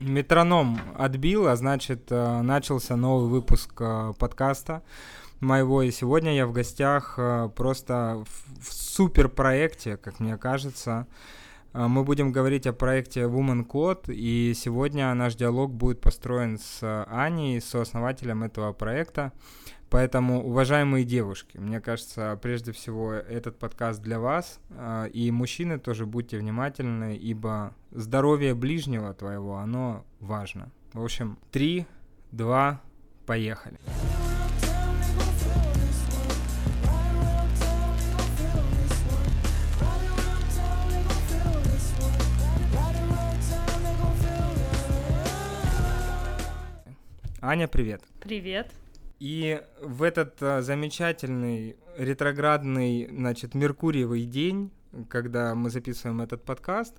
Метроном отбил, а значит, э, начался новый выпуск э, подкаста моего. И сегодня я в гостях э, просто в супер проекте, как мне кажется. Мы будем говорить о проекте Woman Code, и сегодня наш диалог будет построен с Аней, сооснователем этого проекта. Поэтому, уважаемые девушки, мне кажется, прежде всего этот подкаст для вас, а, и мужчины тоже будьте внимательны, ибо здоровье ближнего твоего, оно важно. В общем, три, два, поехали. Аня, привет. Привет. И в этот а, замечательный ретроградный, значит, Меркуриевый день, когда мы записываем этот подкаст,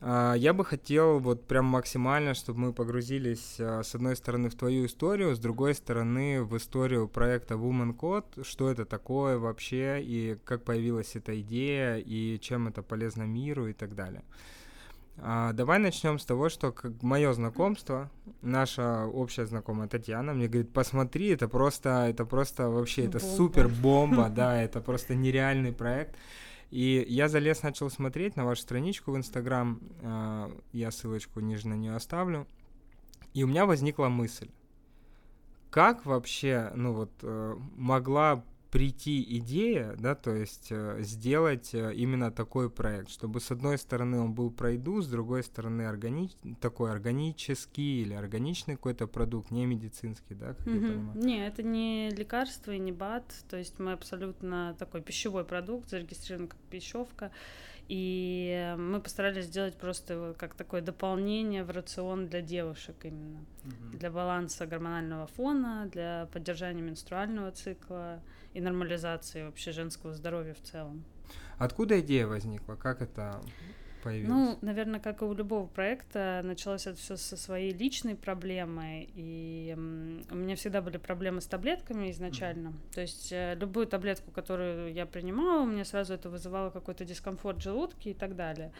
а, я бы хотел вот прям максимально, чтобы мы погрузились а, с одной стороны в твою историю, с другой стороны в историю проекта Woman Code, что это такое вообще, и как появилась эта идея, и чем это полезно миру и так далее. А, давай начнем с того, что как мое знакомство, наша общая знакомая Татьяна мне говорит, посмотри, это просто, это просто вообще, это бомба. супер бомба, да, это просто нереальный проект. И я залез, начал смотреть на вашу страничку в Инстаграм, а, я ссылочку ниже на нее оставлю, и у меня возникла мысль, как вообще, ну вот, э, могла прийти идея, да, то есть э, сделать э, именно такой проект, чтобы с одной стороны он был пройду, с другой стороны органи... такой органический или органичный какой-то продукт, не медицинский, да, как mm-hmm. я понимаю? Не, это не лекарство и не БАД, то есть мы абсолютно такой пищевой продукт, зарегистрирован как пищевка, и мы постарались сделать просто как такое дополнение в рацион для девушек именно, mm-hmm. для баланса гормонального фона, для поддержания менструального цикла, и нормализации вообще женского здоровья в целом. Откуда идея возникла? Как это появилось? Ну, наверное, как и у любого проекта, началось это все со своей личной проблемы. И у меня всегда были проблемы с таблетками изначально. Mm-hmm. То есть э, любую таблетку, которую я принимала, у меня сразу это вызывало какой-то дискомфорт в желудке и так далее.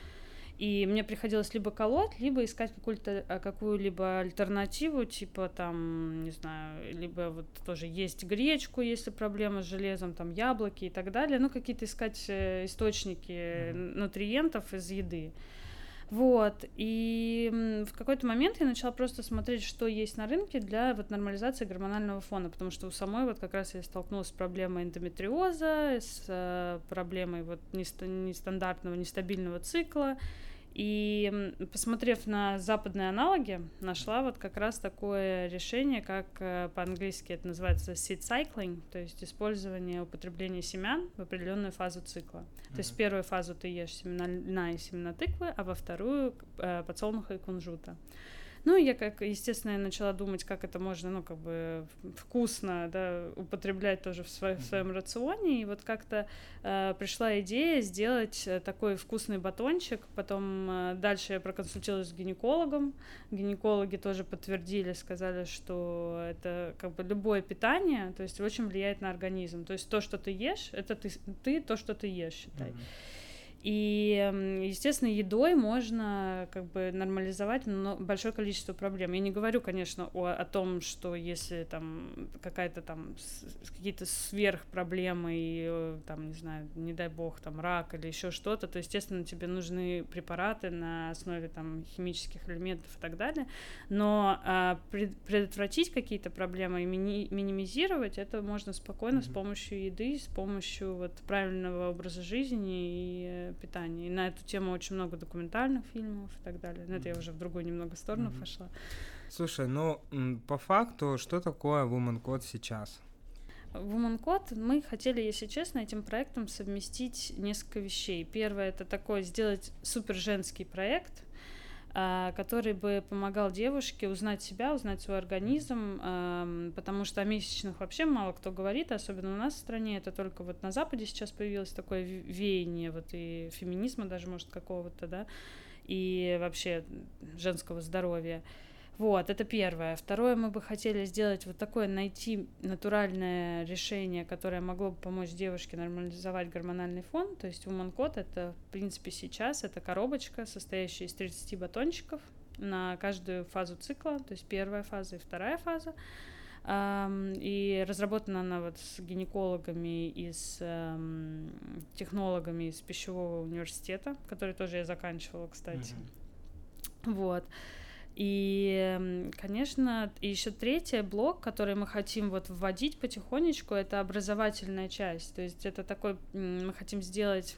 И мне приходилось либо колоть, либо искать какую-то э, какую-либо альтернативу, типа там, не знаю, либо вот тоже есть гречку, если проблема с железом, там яблоки и так далее. Ну, какие-то искать э, источники mm-hmm. нутриентов из еды. Вот, и в какой-то момент я начала просто смотреть, что есть на рынке для вот нормализации гормонального фона, потому что у самой вот как раз я столкнулась с проблемой эндометриоза, с э, проблемой вот нестандартного, нестабильного цикла, и посмотрев на западные аналоги, нашла вот как раз такое решение, как э, по-английски это называется seed cycling, то есть использование употребления семян в определенную фазу цикла. Mm-hmm. То есть в первую фазу ты ешь семена льна и семена тыквы, а во вторую э, подсолнуха и кунжута. Ну, я, как, естественно, я начала думать, как это можно, ну, как бы вкусно, да, употреблять тоже в, свой, в своем рационе. И вот как-то э, пришла идея сделать э, такой вкусный батончик. Потом э, дальше я проконсультировалась с гинекологом. Гинекологи тоже подтвердили, сказали, что это как бы любое питание, то есть очень влияет на организм. То есть то, что ты ешь, это ты, ты то, что ты ешь, считай. Mm-hmm. И, естественно, едой можно как бы нормализовать большое количество проблем. Я не говорю, конечно, о, о том, что если там какая-то там какие-то сверхпроблемы и э, там, не знаю, не дай бог, там рак или еще что-то, то, естественно, тебе нужны препараты на основе там химических элементов и так далее. Но а, пред, предотвратить какие-то проблемы и мини, минимизировать это можно спокойно mm-hmm. с помощью еды, с помощью вот правильного образа жизни и э, питания. И на эту тему очень много документальных фильмов и так далее. Но это я уже в другую немного сторону mm-hmm. пошла. Слушай, ну по факту, что такое Woman Code сейчас? Woman Code мы хотели, если честно, этим проектом совместить несколько вещей. Первое это такое сделать супер женский проект, который бы помогал девушке узнать себя, узнать свой организм, потому что о месячных вообще мало кто говорит, особенно у нас в стране, это только вот на Западе сейчас появилось такое веяние вот и феминизма даже, может, какого-то, да, и вообще женского здоровья. Вот, это первое. Второе, мы бы хотели сделать вот такое, найти натуральное решение, которое могло бы помочь девушке нормализовать гормональный фон. То есть Woman Code это, в принципе, сейчас это коробочка, состоящая из 30 батончиков, на каждую фазу цикла, то есть первая фаза и вторая фаза. И разработана она вот с гинекологами и с эм, технологами из пищевого университета, который тоже я заканчивала, кстати. Mm-hmm. Вот. И, конечно, еще третий блок, который мы хотим вот вводить потихонечку, это образовательная часть. То есть это такой, мы хотим сделать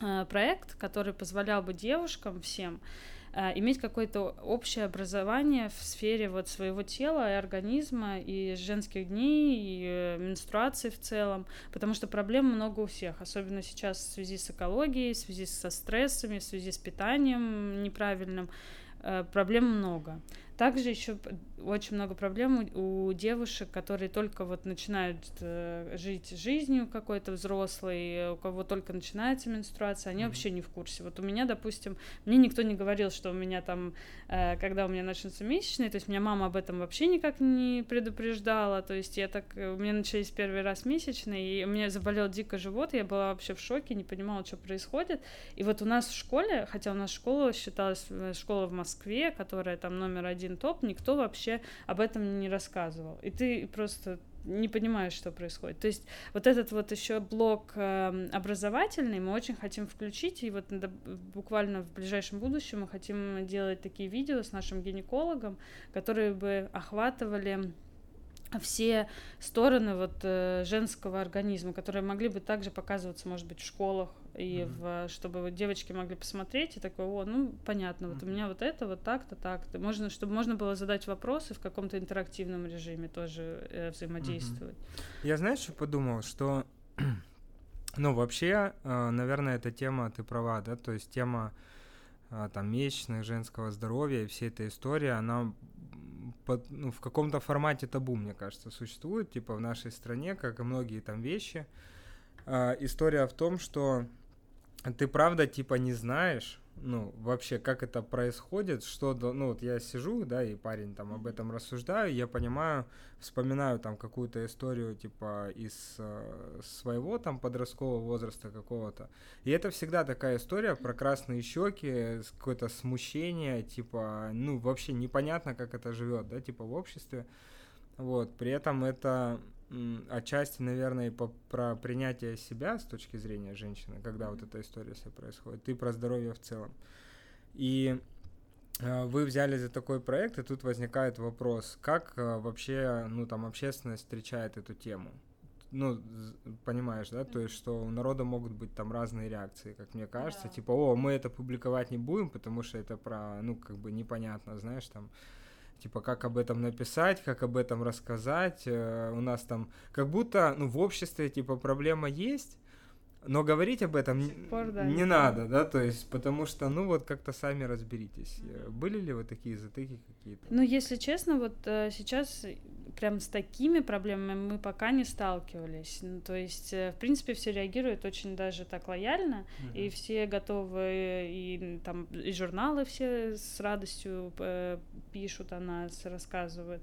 э, проект, который позволял бы девушкам всем Э, иметь какое-то общее образование в сфере вот своего тела и организма, и женских дней, и менструации в целом, потому что проблем много у всех, особенно сейчас в связи с экологией, в связи со стрессами, в связи с питанием неправильным, проблем много. Также еще очень много проблем у, девушек, которые только вот начинают э, жить жизнью какой-то взрослой, у кого только начинается менструация, они mm-hmm. вообще не в курсе. Вот у меня, допустим, мне никто не говорил, что у меня там, э, когда у меня начнутся месячные, то есть меня мама об этом вообще никак не предупреждала, то есть я так, у меня начались первый раз месячные, и у меня заболел дико живот, я была вообще в шоке, не понимала, что происходит. И вот у нас в школе, хотя у нас школа считалась э, школа в Москве, которая там номер один один топ, никто вообще об этом не рассказывал. И ты просто не понимаешь, что происходит. То есть вот этот вот еще блок э, образовательный мы очень хотим включить, и вот буквально в ближайшем будущем мы хотим делать такие видео с нашим гинекологом, которые бы охватывали все стороны вот э, женского организма, которые могли бы также показываться, может быть, в школах, и mm-hmm. в, чтобы вот девочки могли посмотреть и такой, о, ну понятно, вот mm-hmm. у меня вот это, вот так-то, так-то, можно, чтобы можно было задать вопросы в каком-то интерактивном режиме тоже э, взаимодействовать. Mm-hmm. Я знаешь, что подумал, что, ну вообще, э, наверное, эта тема, ты права, да, то есть тема э, там месячных, женского здоровья и вся эта история, она под, ну, в каком-то формате табу, мне кажется, существует, типа в нашей стране, как и многие там вещи. Э, история в том, что ты правда типа не знаешь, ну, вообще, как это происходит, что, ну, вот я сижу, да, и парень там об этом рассуждаю, я понимаю, вспоминаю там какую-то историю, типа, из э, своего там подросткового возраста какого-то, и это всегда такая история про красные щеки, какое-то смущение, типа, ну, вообще непонятно, как это живет, да, типа, в обществе, вот, при этом это отчасти, наверное, по, про принятие себя с точки зрения женщины, когда вот эта история вся происходит, и про здоровье в целом. И э, вы взяли за такой проект, и тут возникает вопрос, как э, вообще, ну, там, общественность встречает эту тему? Ну, понимаешь, да, то есть, что у народа могут быть там разные реакции, как мне кажется, yeah. типа, о, мы это публиковать не будем, потому что это про, ну, как бы непонятно, знаешь, там, типа как об этом написать, как об этом рассказать. Э, у нас там как будто ну, в обществе типа проблема есть, но говорить об этом пор, да, не, надо, да, то есть, потому что, ну, вот как-то сами разберитесь. Mm-hmm. Были ли вот такие затыки какие-то? Ну, если честно, вот э, сейчас прям с такими проблемами мы пока не сталкивались. Ну, то есть, э, в принципе, все реагируют очень даже так лояльно, mm-hmm. и все готовы, и там и журналы все с радостью э, пишут о нас, рассказывают.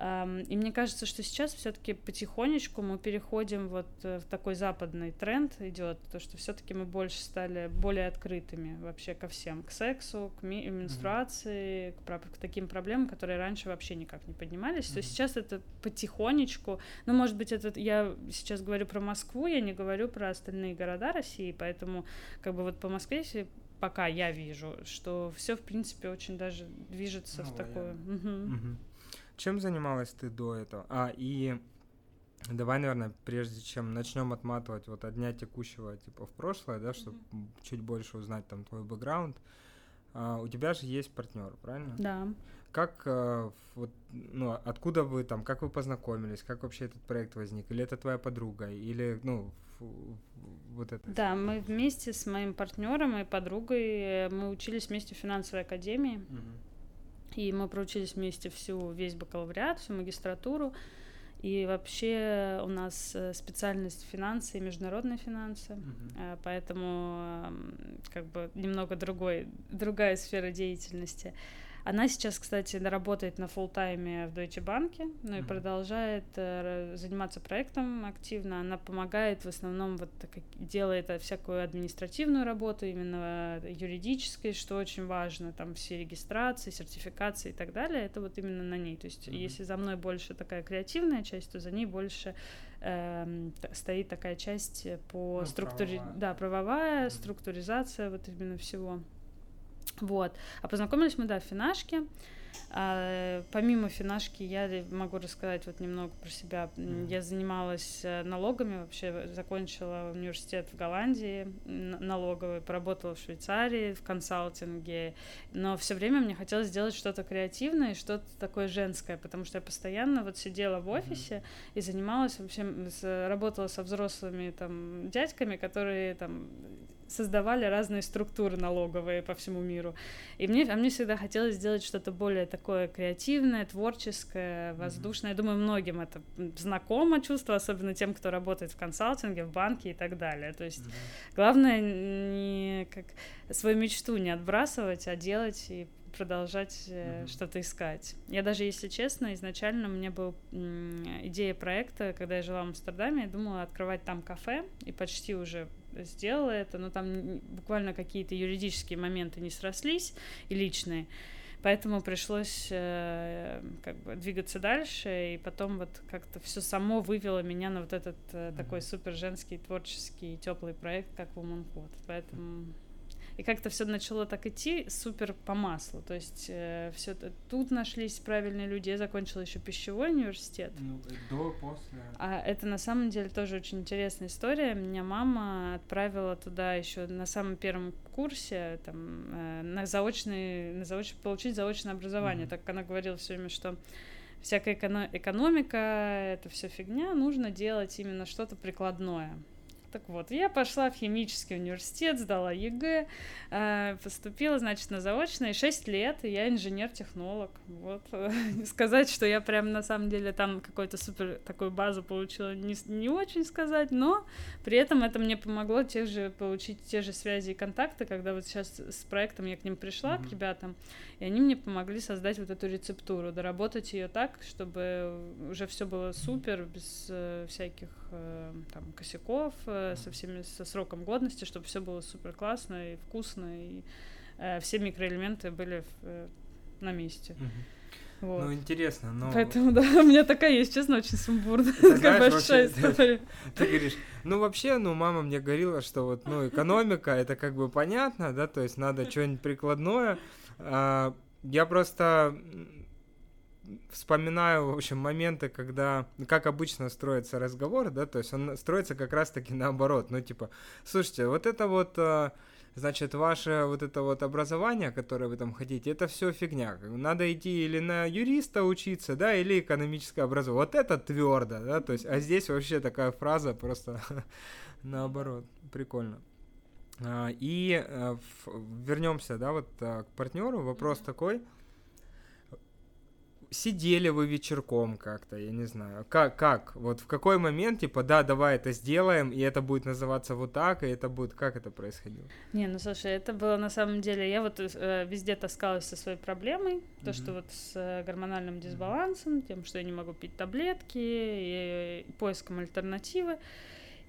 И мне кажется, что сейчас все-таки потихонечку мы переходим вот э, в такой западный тренд идет, то что все-таки мы больше стали более открытыми вообще ко всем, к сексу, к ми- менструации, mm-hmm. к, к таким проблемам, которые раньше вообще никак не поднимались. Mm-hmm. То сейчас это потихонечку, ну, может быть, это я сейчас говорю про Москву, я не говорю про остальные города России, поэтому как бы вот по Москве, если пока я вижу, что все в принципе очень даже движется ну, в такое. Угу. Угу. Чем занималась ты до этого? А, и давай, наверное, прежде чем начнем отматывать вот от дня текущего, типа, в прошлое, да, чтобы mm-hmm. чуть больше узнать там твой бэкграунд, а, у тебя же есть партнер, правильно? Да. Как а, вот, ну, откуда вы там, как вы познакомились, как вообще этот проект возник? Или это твоя подруга, или, ну, вот это? Да, мы вместе с моим партнером и подругой, э, мы учились вместе в финансовой академии. Mm-hmm. И мы проучились вместе всю, весь бакалавриат, всю магистратуру. И вообще у нас э, специальность финансы и международные финансы, uh-huh. поэтому как бы немного другой, другая сфера деятельности. Она сейчас, кстати, работает на full тайме в Deutsche Bank, ну и Мгм. продолжает э, заниматься проектом активно. Она помогает в основном вот как делает э, всякую административную работу, именно э, юридической, что очень важно, там все регистрации, сертификации и так далее. Это вот именно на ней. То есть Мгм. если за мной больше такая креативная часть, то за ней больше т- стоит такая часть э, по Ну, структуре, правовая. да, правовая, Мгм. структуризация вот именно всего. Вот. А познакомились мы, да, в Финашке. А, помимо Финашки я могу рассказать вот немного про себя. Я занималась э, налогами, вообще закончила университет в Голландии налоговый, поработала в Швейцарии в консалтинге, но все время мне хотелось сделать что-то креативное что-то такое женское, потому что я постоянно вот сидела в офисе и занималась вообще, работала со взрослыми там дядьками, которые там создавали разные структуры налоговые по всему миру. И мне, а мне всегда хотелось сделать что-то более такое креативное, творческое, воздушное. Я думаю, многим это знакомо чувство, особенно тем, кто работает в консалтинге, в банке и так далее. То есть Мгм. главное не как свою мечту не отбрасывать, а делать и продолжать Мгм. что-то искать. Я даже, если честно, изначально у меня была идея проекта, когда я жила в Амстердаме, я думала открывать там кафе, и почти уже сделала это, но там буквально какие-то юридические моменты не срослись и личные. Поэтому пришлось э, как бы двигаться дальше, и потом вот как-то все само вывело меня на вот этот э, такой супер женский, творческий, теплый проект, как Woman Code. Поэтому и как-то все начало так идти супер по маслу. То есть все тут нашлись правильные люди. Я закончила еще пищевой университет. Ну, до, после. А это на самом деле тоже очень интересная история. Меня мама отправила туда еще на самом первом курсе там, э, на заочный, на заоч... получить заочное образование. Мгм. Так как она говорила все время, что всякая эконо- экономика это все фигня, нужно делать именно что-то прикладное. Так вот, я пошла в химический университет, сдала ЕГЭ, э, поступила, значит, на заочное, 6 лет, и я инженер-технолог. Вот. Сказать, что я прям на самом деле там какую-то супер такую базу получила, не, не очень сказать, но при этом это мне помогло те же, получить те же связи и контакты, когда вот сейчас с проектом я к ним пришла, Мгм. к ребятам, и они мне помогли создать вот эту рецептуру, доработать ее так, чтобы уже все было супер, без э, всяких э, там косяков, э, со всеми со сроком годности, чтобы все было супер классно и вкусно, и э, все микроэлементы были в, э, на месте. Мгм. Вот. Ну, интересно, но... Поэтому, да, у меня такая есть, честно, очень сумбурная, Ты такая знаешь, большая вообще, история. Ты говоришь, ну вообще, ну мама мне говорила, что вот, ну экономика, это как бы понятно, да, то есть надо что-нибудь прикладное. А, я просто вспоминаю, в общем, моменты, когда, как обычно строится разговор, да, то есть он строится как раз-таки наоборот, ну типа, слушайте, вот это вот, а, значит, ваше вот это вот образование, которое вы там хотите, это все фигня. Надо идти или на юриста учиться, да, или экономическое образование. Вот это твердо, да, то есть, а здесь вообще такая фраза просто наоборот, прикольно. А, И вернемся, да, вот а, к партнеру. Вопрос такой: сидели вы вечерком как-то, я не знаю, как, как, вот в какой момент, типа, да, давай это сделаем, и это будет называться вот так, и это будет, как это происходило? Не, ну слушай, это было на самом деле, я вот э, везде таскалась со своей проблемой, то, что вот с э, гормональным дисбалансом, тем, что я не могу пить таблетки, и, и поиском альтернативы.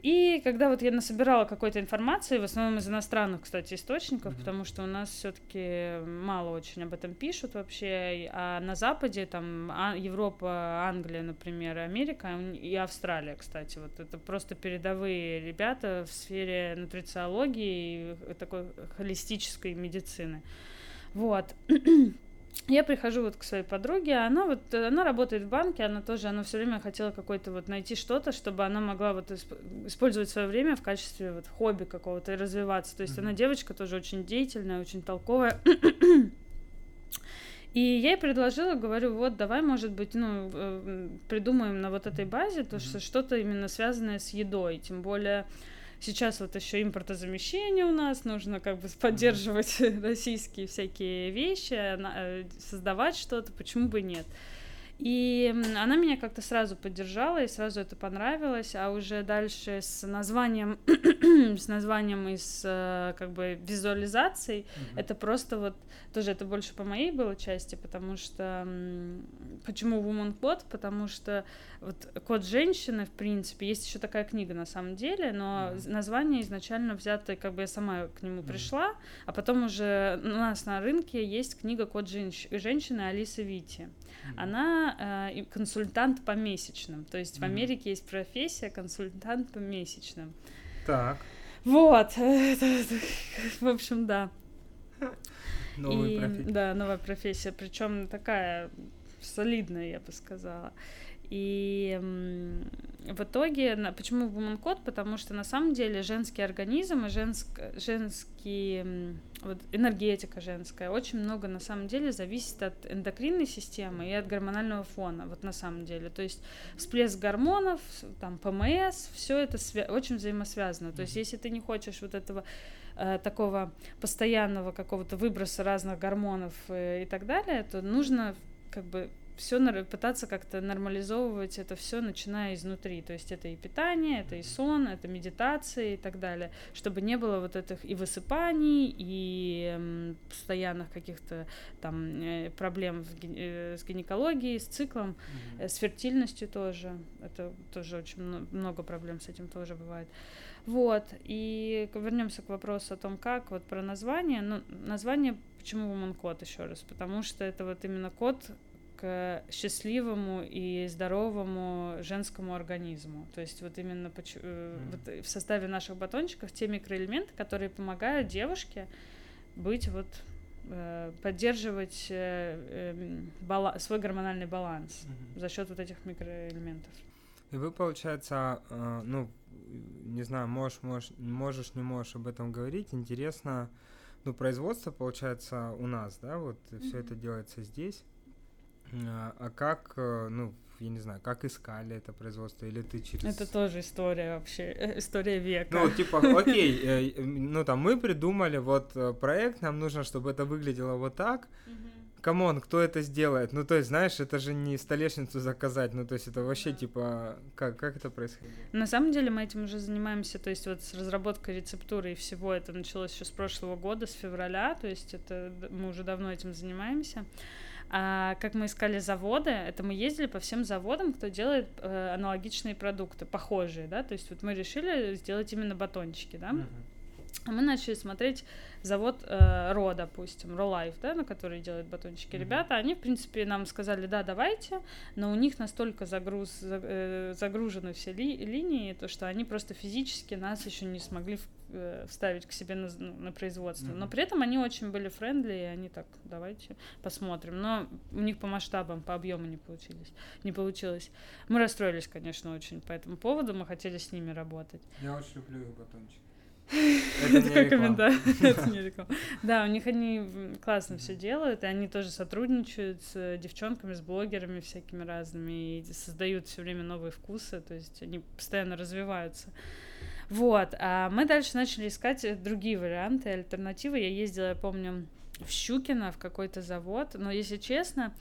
И когда вот я насобирала какой-то информации, в основном из иностранных, кстати, источников, Мгм. потому что у нас все-таки мало очень об этом пишут вообще, а на Западе там А- Европа, Англия, например, Америка и Австралия, кстати, вот это просто передовые ребята в сфере нутрициологии и такой холистической медицины. Вот. Я прихожу вот к своей подруге, а она вот, она работает в банке, она тоже, она все время хотела какой-то вот найти что-то, чтобы она могла вот исп- использовать свое время в качестве вот хобби какого-то и развиваться. То есть Мгм. она девочка тоже очень деятельная, очень толковая. И я ей предложила, говорю, вот давай, может быть, ну, э, придумаем на вот этой базе то, что что-то именно связанное с едой, тем более сейчас вот еще импортозамещение у нас, нужно как бы поддерживать российские всякие вещи, э, создавать что-то, почему бы нет. И она меня как-то сразу поддержала, и сразу это понравилось, а уже дальше с названием, с названием и с э, как бы визуализацией, mm-hmm. это просто вот, тоже это больше по моей было части, потому что, почему Woman Code? Потому что вот код женщины, в принципе, есть еще такая книга на самом деле, но mm-hmm. название изначально взято, как бы я сама к нему mm-hmm. пришла, а потом уже у нас на рынке есть книга Код женщ... женщины Алисы Вити. Она э, консультант по месячным, то есть mm-hmm. в Америке есть профессия консультант по месячным. Так. Вот, в общем, да. Новая и, профессия. Да, новая профессия, причем такая солидная, я бы сказала. И в итоге, почему Woman Code? Потому что на самом деле женский организм и женск, женский, вот энергетика женская очень много на самом деле зависит от эндокринной системы и от гормонального фона, вот на самом деле. То есть всплеск гормонов, там ПМС, все это свя- очень взаимосвязано. То есть если ты не хочешь вот этого э, такого постоянного какого-то выброса разных гормонов э, и так далее, то нужно как бы все пытаться как-то нормализовывать это все, начиная изнутри. То есть это и питание, это и сон, это медитация и так далее, чтобы не было вот этих и высыпаний, и постоянных каких-то там э, проблем э, с гинекологией, с циклом, mm-hmm. с фертильностью тоже. Это тоже очень много проблем с этим тоже бывает. Вот, и вернемся к вопросу о том, как, вот про название. Ну, название, почему Woman Code еще раз? Потому что это вот именно код к счастливому и здоровому женскому организму. То есть вот именно mm. вот в составе наших батончиков те микроэлементы, которые помогают девушке быть вот э, поддерживать эм, бала- свой гормональный баланс mm-hmm. за счет вот этих микроэлементов. И вы, получается, ну, не знаю, можешь, можешь, можешь, не можешь об этом говорить. Интересно, ну, производство, получается, у нас, да, вот mm-hmm. все это делается здесь. А, а как, э, ну, я не знаю, как искали это производство, или ты через... Это тоже история вообще, э, история века. Ну, типа, окей, э, ну, там, мы придумали вот проект, нам нужно, чтобы это выглядело вот так, come on, кто это сделает? Ну, то есть, знаешь, это же не столешницу заказать, ну, то есть, это вообще, да. типа, как, как это происходит? На самом деле мы этим уже занимаемся, то есть, вот с разработкой рецептуры и всего это началось еще с прошлого года, с февраля, то есть, это мы уже давно этим занимаемся. А как мы искали заводы, это мы ездили по всем заводам, кто делает э, аналогичные продукты, похожие, да, то есть вот мы решили сделать именно батончики, да. Uh-huh. А мы начали смотреть завод э, Ро, допустим, Ро Life, да, на который делают батончики. Mm-hmm. Ребята, они, в принципе, нам сказали, да, давайте, но у них настолько загруз, э, загружены все ли, линии, то что они просто физически нас еще не смогли э, вставить к себе на, ну, на производство. Mm-hmm. Но при этом они очень были френдли, и они так, давайте посмотрим. Но у них по масштабам, по объему не получились, не получилось. Мы расстроились, конечно, очень по этому поводу. Мы хотели с ними работать. Я очень люблю их батончики. Это такой комментарий. Это не реклама. Да, у них они классно все делают, и они тоже сотрудничают с девчонками, с блогерами всякими разными, и создают все время новые вкусы, то есть они постоянно развиваются. Вот, а мы дальше начали искать другие варианты, альтернативы. Я ездила, я помню, в Щукино, в какой-то завод, но, если честно,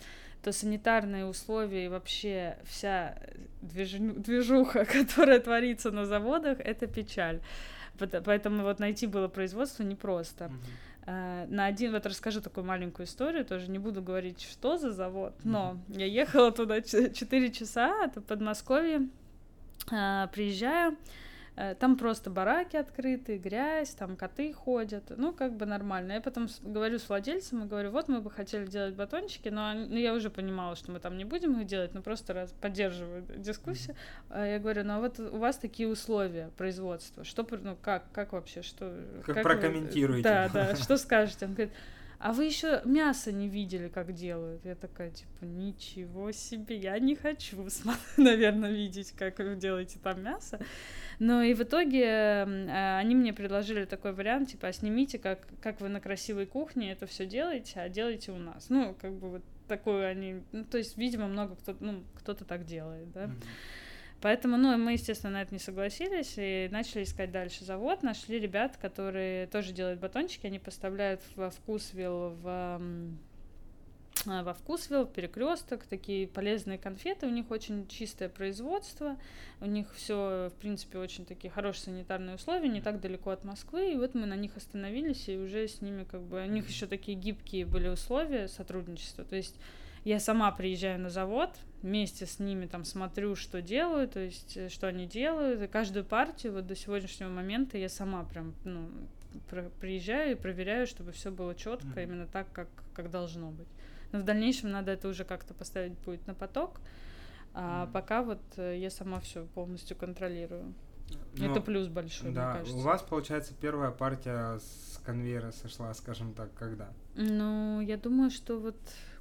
то санитарные условия и вообще вся движуха, которая творится на заводах, это печаль. Поэтому вот найти было производство непросто. Uh-huh. На один, вот расскажу такую маленькую историю, тоже не буду говорить, что за завод, но я ехала туда 4 часа, это Подмосковье, а, приезжаю, там просто бараки открыты, грязь, там коты ходят, ну, как бы нормально. Я потом говорю с владельцем и говорю, вот мы бы хотели делать батончики, но ну, я уже понимала, что мы там не будем их делать, но просто раз поддерживаю дискуссию. А я говорю, ну, а вот у вас такие условия производства, что, ну, как, как вообще, что... Как, как прокомментируете. Вы, да, да, что скажете? Он говорит, а вы еще мясо не видели, как делают? Я такая, типа, ничего себе, я не хочу, наверное, видеть, как вы делаете там мясо. Но и в итоге э, они мне предложили такой вариант, типа, а снимите, как, как вы на красивой кухне это все делаете, а делайте у нас. Ну, как бы вот такую они, ну, то есть, видимо, много кто, ну, кто-то так делает, да. Mm-hmm. Поэтому, ну, мы, естественно, на это не согласились и начали искать дальше завод. Нашли ребят, которые тоже делают батончики, они поставляют в вкусвилл в а, во Вкусвилл, Перекресток, такие полезные конфеты, у них очень чистое производство, у них все, в принципе, очень такие хорошие санитарные условия, не так далеко от Москвы, и вот мы на них остановились, и уже с ними как бы, у них еще такие гибкие были условия сотрудничества, то есть я сама приезжаю на завод, вместе с ними там смотрю, что делают, то есть э, что они делают, и каждую партию вот до сегодняшнего момента я сама прям, ну, приезжаю и проверяю, чтобы все было четко, mm-hmm. именно так, как, как должно быть. Но в дальнейшем надо это уже как-то поставить будет на поток. А mm. пока вот э, я сама все полностью контролирую. Ну, это плюс большой, да, мне кажется. У вас, получается, первая партия с конвейера сошла, скажем так, когда? Ну, я думаю, что вот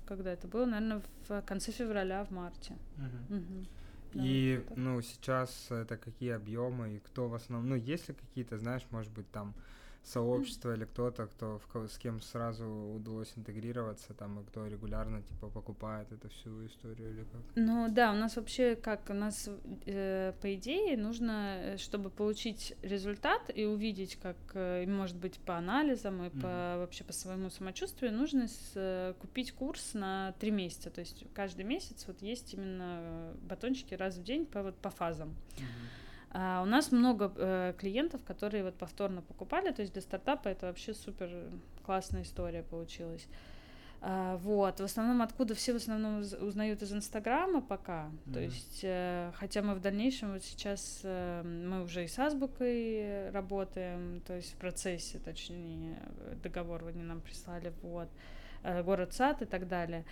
когда это было, наверное, в конце февраля, в марте. Угу. Угу. Да, и, ну, сейчас это какие объемы и кто в основном, ну, есть ли какие-то, знаешь, может быть, там сообщество или кто-то, кто в, с кем сразу удалось интегрироваться, там, и кто регулярно, типа, покупает эту всю историю или как? Ну, да, у нас вообще как, у нас, э, по идее, нужно, э, чтобы получить результат и увидеть, как, э, может быть, по анализам и mm-hmm. по, вообще по своему самочувствию, нужно с, э, купить курс на три месяца, то есть каждый месяц вот есть именно э, батончики раз в день по, вот, по фазам. Mm-hmm. А у нас много э, клиентов, которые вот повторно покупали, то есть для стартапа это вообще супер классная история получилась. А, вот, в основном откуда все в основном узнают из Инстаграма пока, mm-hmm. то есть, э, хотя мы в дальнейшем вот сейчас э, мы уже и с Азбукой работаем, то есть в процессе, точнее, договор они нам прислали, вот, э, город Сад и так далее.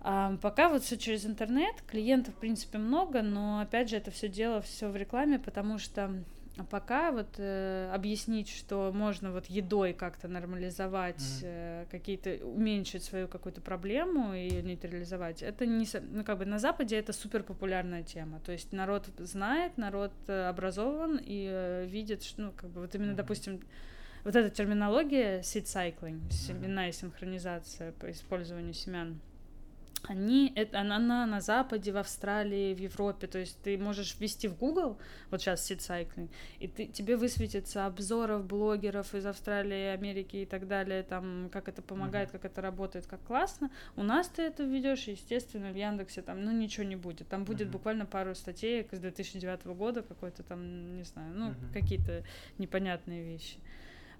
А, пока вот все через интернет, клиентов, в принципе, много, но опять же это все дело все в рекламе, потому что пока вот э, объяснить, что можно вот едой как-то нормализовать mm-hmm. э, какие-то, уменьшить свою какую-то проблему и нейтрализовать, это не, ну как бы на Западе это супер популярная тема, то есть народ знает, народ э, образован и э, видит, что, ну как бы вот именно, mm-hmm. допустим, вот эта терминология seed cycling, семенная синхронизация по использованию семян, они, это, она, она на Западе, в Австралии, в Европе, то есть ты можешь ввести в Google, вот сейчас cycling, и ты, тебе высветится обзоров блогеров из Австралии, Америки и так далее, там, как это помогает, mm-hmm. как это работает, как классно. У нас ты это введешь, естественно, в Яндексе там, ну, ничего не будет. Там будет mm-hmm. буквально пару статей с 2009 года, какой-то там, не знаю, ну, mm-hmm. какие-то непонятные вещи.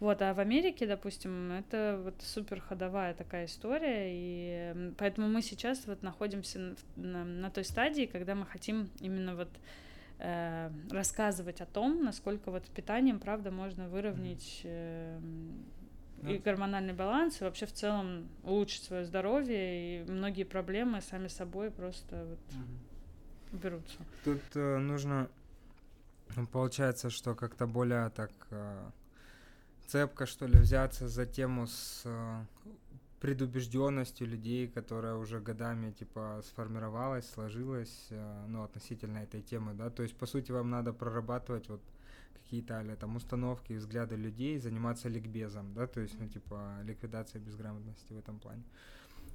Вот, а в Америке, допустим, это вот супер ходовая такая история, и поэтому мы сейчас вот находимся на, на, на той стадии, когда мы хотим именно вот э, рассказывать о том, насколько вот питанием, правда, можно выровнять э, и гормональный баланс, и вообще в целом улучшить свое здоровье, и многие проблемы сами собой просто вот угу. берутся. Тут э, нужно, получается, что как-то более так... Э цепко, что ли, взяться за тему с э, предубежденностью людей, которая уже годами, типа, сформировалась, сложилась, э, ну, относительно этой темы, да, то есть, по сути, вам надо прорабатывать вот какие-то а там установки, взгляды людей, заниматься ликбезом, да, то есть, ну, типа, ликвидация безграмотности в этом плане.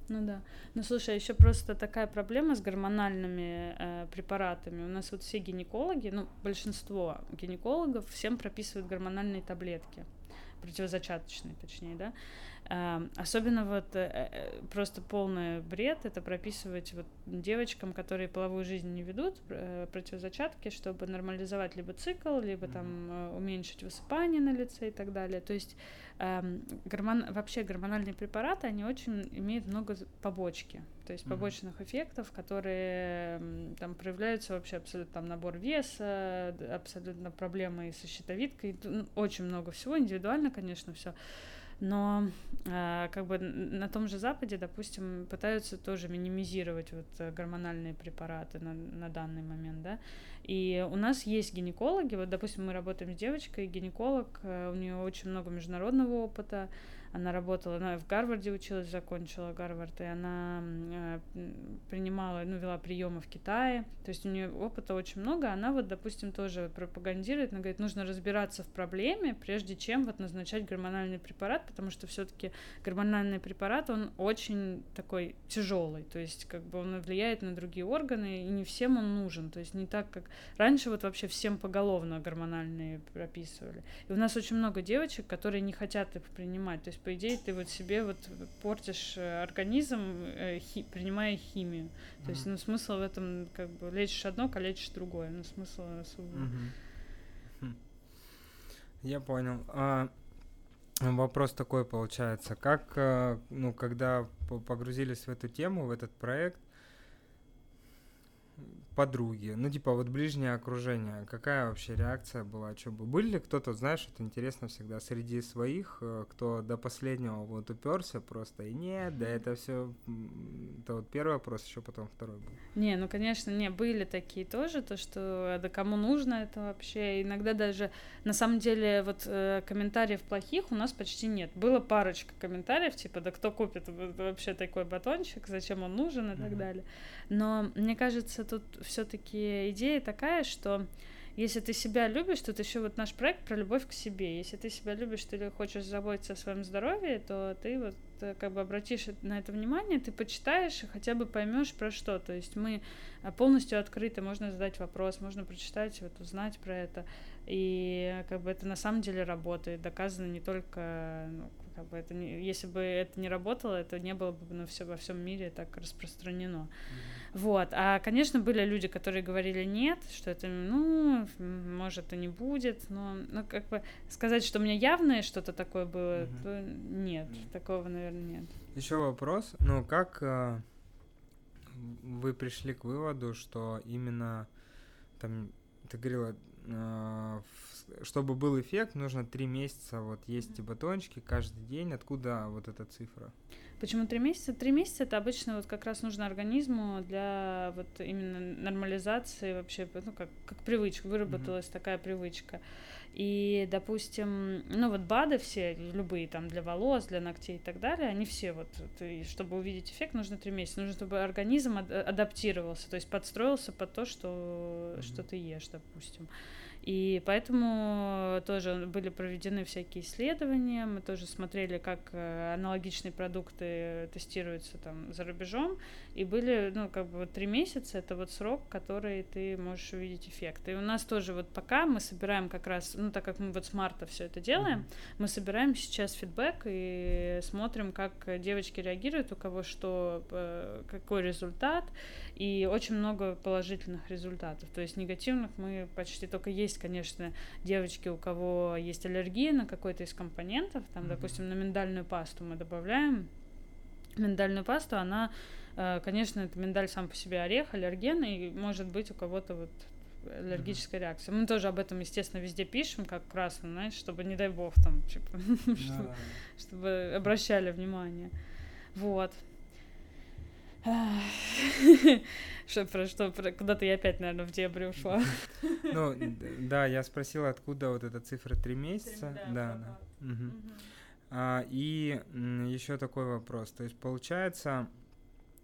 Ну да. Ну слушай, еще просто такая проблема с гормональными э, препаратами. У нас вот все гинекологи, ну большинство гинекологов всем прописывают гормональные таблетки противозачаточный, точнее, да. Эм, особенно вот э, э, просто полный бред это прописывать вот девочкам, которые половую жизнь не ведут, э, противозачатки, чтобы нормализовать либо цикл, либо там уменьшить высыпание на лице и так далее. То есть эм, гормон, вообще гормональные препараты, они очень имеют много побочки, то есть побочных эффектов, которые там проявляются вообще абсолютно там набор веса, абсолютно проблемы со щитовидкой, ну, очень много всего, индивидуально, конечно, все но э, как бы на том же Западе, допустим, пытаются тоже минимизировать вот э, гормональные препараты на, на данный момент, да, и у нас есть гинекологи, вот, допустим, мы работаем с девочкой, гинеколог, э, у нее очень много международного опыта, она работала, она в Гарварде училась, закончила Гарвард, и она э, принимала, ну, вела приемы в Китае. То есть у нее опыта очень много. Она вот, допустим, тоже пропагандирует, она говорит, нужно разбираться в проблеме, прежде чем вот назначать гормональный препарат, потому что все-таки гормональный препарат, он очень такой тяжелый. То есть как бы он влияет на другие органы, и не всем он нужен. То есть не так, как раньше вот вообще всем поголовно гормональные прописывали. И у нас очень много девочек, которые не хотят их принимать. То есть по идее, ты вот себе вот портишь э, организм, э, хи, принимая химию. Mm-hmm. То есть, ну, смысл в этом, как бы, лечишь одно, калечишь другое. Ну, смысл особо... Mm-hmm. Я понял. А, вопрос такой получается. Как, э, ну, когда погрузились в эту тему, в этот проект, подруги, ну типа вот ближнее окружение, какая вообще реакция была, что бы? Были ли кто-то, знаешь, это интересно всегда среди своих, э, кто до последнего вот уперся просто и нет, да это все, это вот первый вопрос, еще потом второй был. Не, ну конечно, не были такие тоже, то что да кому нужно это вообще, иногда даже на самом деле вот э, комментариев плохих у нас почти нет, было парочка комментариев типа да кто купит вообще такой батончик, зачем он нужен? и mm-hmm. так далее, но мне кажется тут все-таки идея такая, что если ты себя любишь, тут еще вот наш проект про любовь к себе. Если ты себя любишь, ты хочешь заботиться о своем здоровье, то ты вот э, как бы обратишь на это внимание, ты почитаешь и хотя бы поймешь про что. То есть мы э, полностью открыты, можно задать вопрос, можно прочитать, вот узнать про это. И как бы это на самом деле работает, доказано не только, ну, как бы это не, если бы это не работало, это не было бы на все, во всем мире так распространено. Mm-hmm. Вот. А, конечно, были люди, которые говорили нет, что это, ну, может, и не будет, но, ну, как бы сказать, что у меня явное что-то такое было, угу. то нет, такого, наверное, нет. Еще вопрос, ну, как э, вы пришли к выводу, что именно, там, ты говорила, э, чтобы был эффект, нужно три месяца вот есть батончики каждый день. Откуда вот эта цифра? Почему три месяца? Три месяца это обычно вот как раз нужно организму для вот именно нормализации вообще, ну как, как привычка, выработалась mm-hmm. такая привычка. И, допустим, ну вот БАДы все, любые там для волос, для ногтей и так далее, они все вот, ты, чтобы увидеть эффект, нужно три месяца. Нужно, чтобы организм ад- адаптировался, то есть подстроился под то, что, mm-hmm. что ты ешь, допустим. И поэтому тоже были проведены всякие исследования, мы тоже смотрели, как э, аналогичные продукты тестируются там за рубежом, и были, ну, как бы три месяца, это вот срок, который ты можешь увидеть эффект. И у нас тоже вот пока мы собираем как раз, ну, так как мы вот с марта все это делаем, mm-hmm. мы собираем сейчас фидбэк и смотрим, как девочки реагируют, у кого что, э, какой результат, и очень много положительных результатов. То есть негативных мы почти только есть, конечно, девочки, у кого есть аллергия на какой-то из компонентов, там, mm-hmm. допустим, на миндальную пасту мы добавляем миндальную пасту, она, конечно, это миндаль сам по себе орех, аллерген, и может быть у кого-то вот аллергическая mm-hmm. реакция. Мы тоже об этом, естественно, везде пишем, как красно, знаешь, чтобы, не дай бог, там, типа, чтобы обращали внимание. Вот. Что, про что, про, куда-то я опять, наверное, в дебри ушла. Ну, да, я спросила, откуда вот эта цифра три месяца. Да, да. А, и еще такой вопрос. То есть, получается,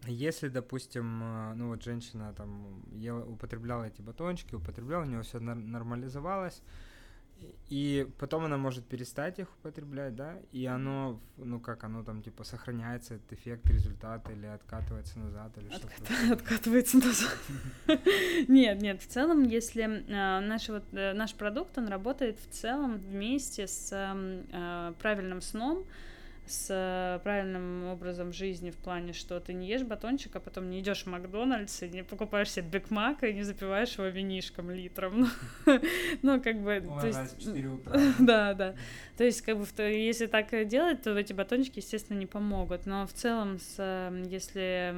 если, допустим, а, ну вот женщина там ела, употребляла эти батончики, употребляла, у нее все нормализовалось, и потом она может перестать их употреблять, да, и оно, ну как, оно там типа сохраняется, этот эффект, результат, или откатывается назад, или что-то. Откатывается назад. Нет, нет, в целом, если а, наш вот э, наш продукт, он работает в целом вместе с а, правильным сном, с э, правильным образом жизни в плане, что ты не ешь батончик, а потом не идешь в Макдональдс и не покупаешь себе Биг Мак и не запиваешь его винишком литром. Ну, как бы... Да, да. То есть, как бы, если так делать, то эти батончики, естественно, не помогут. Но в целом, если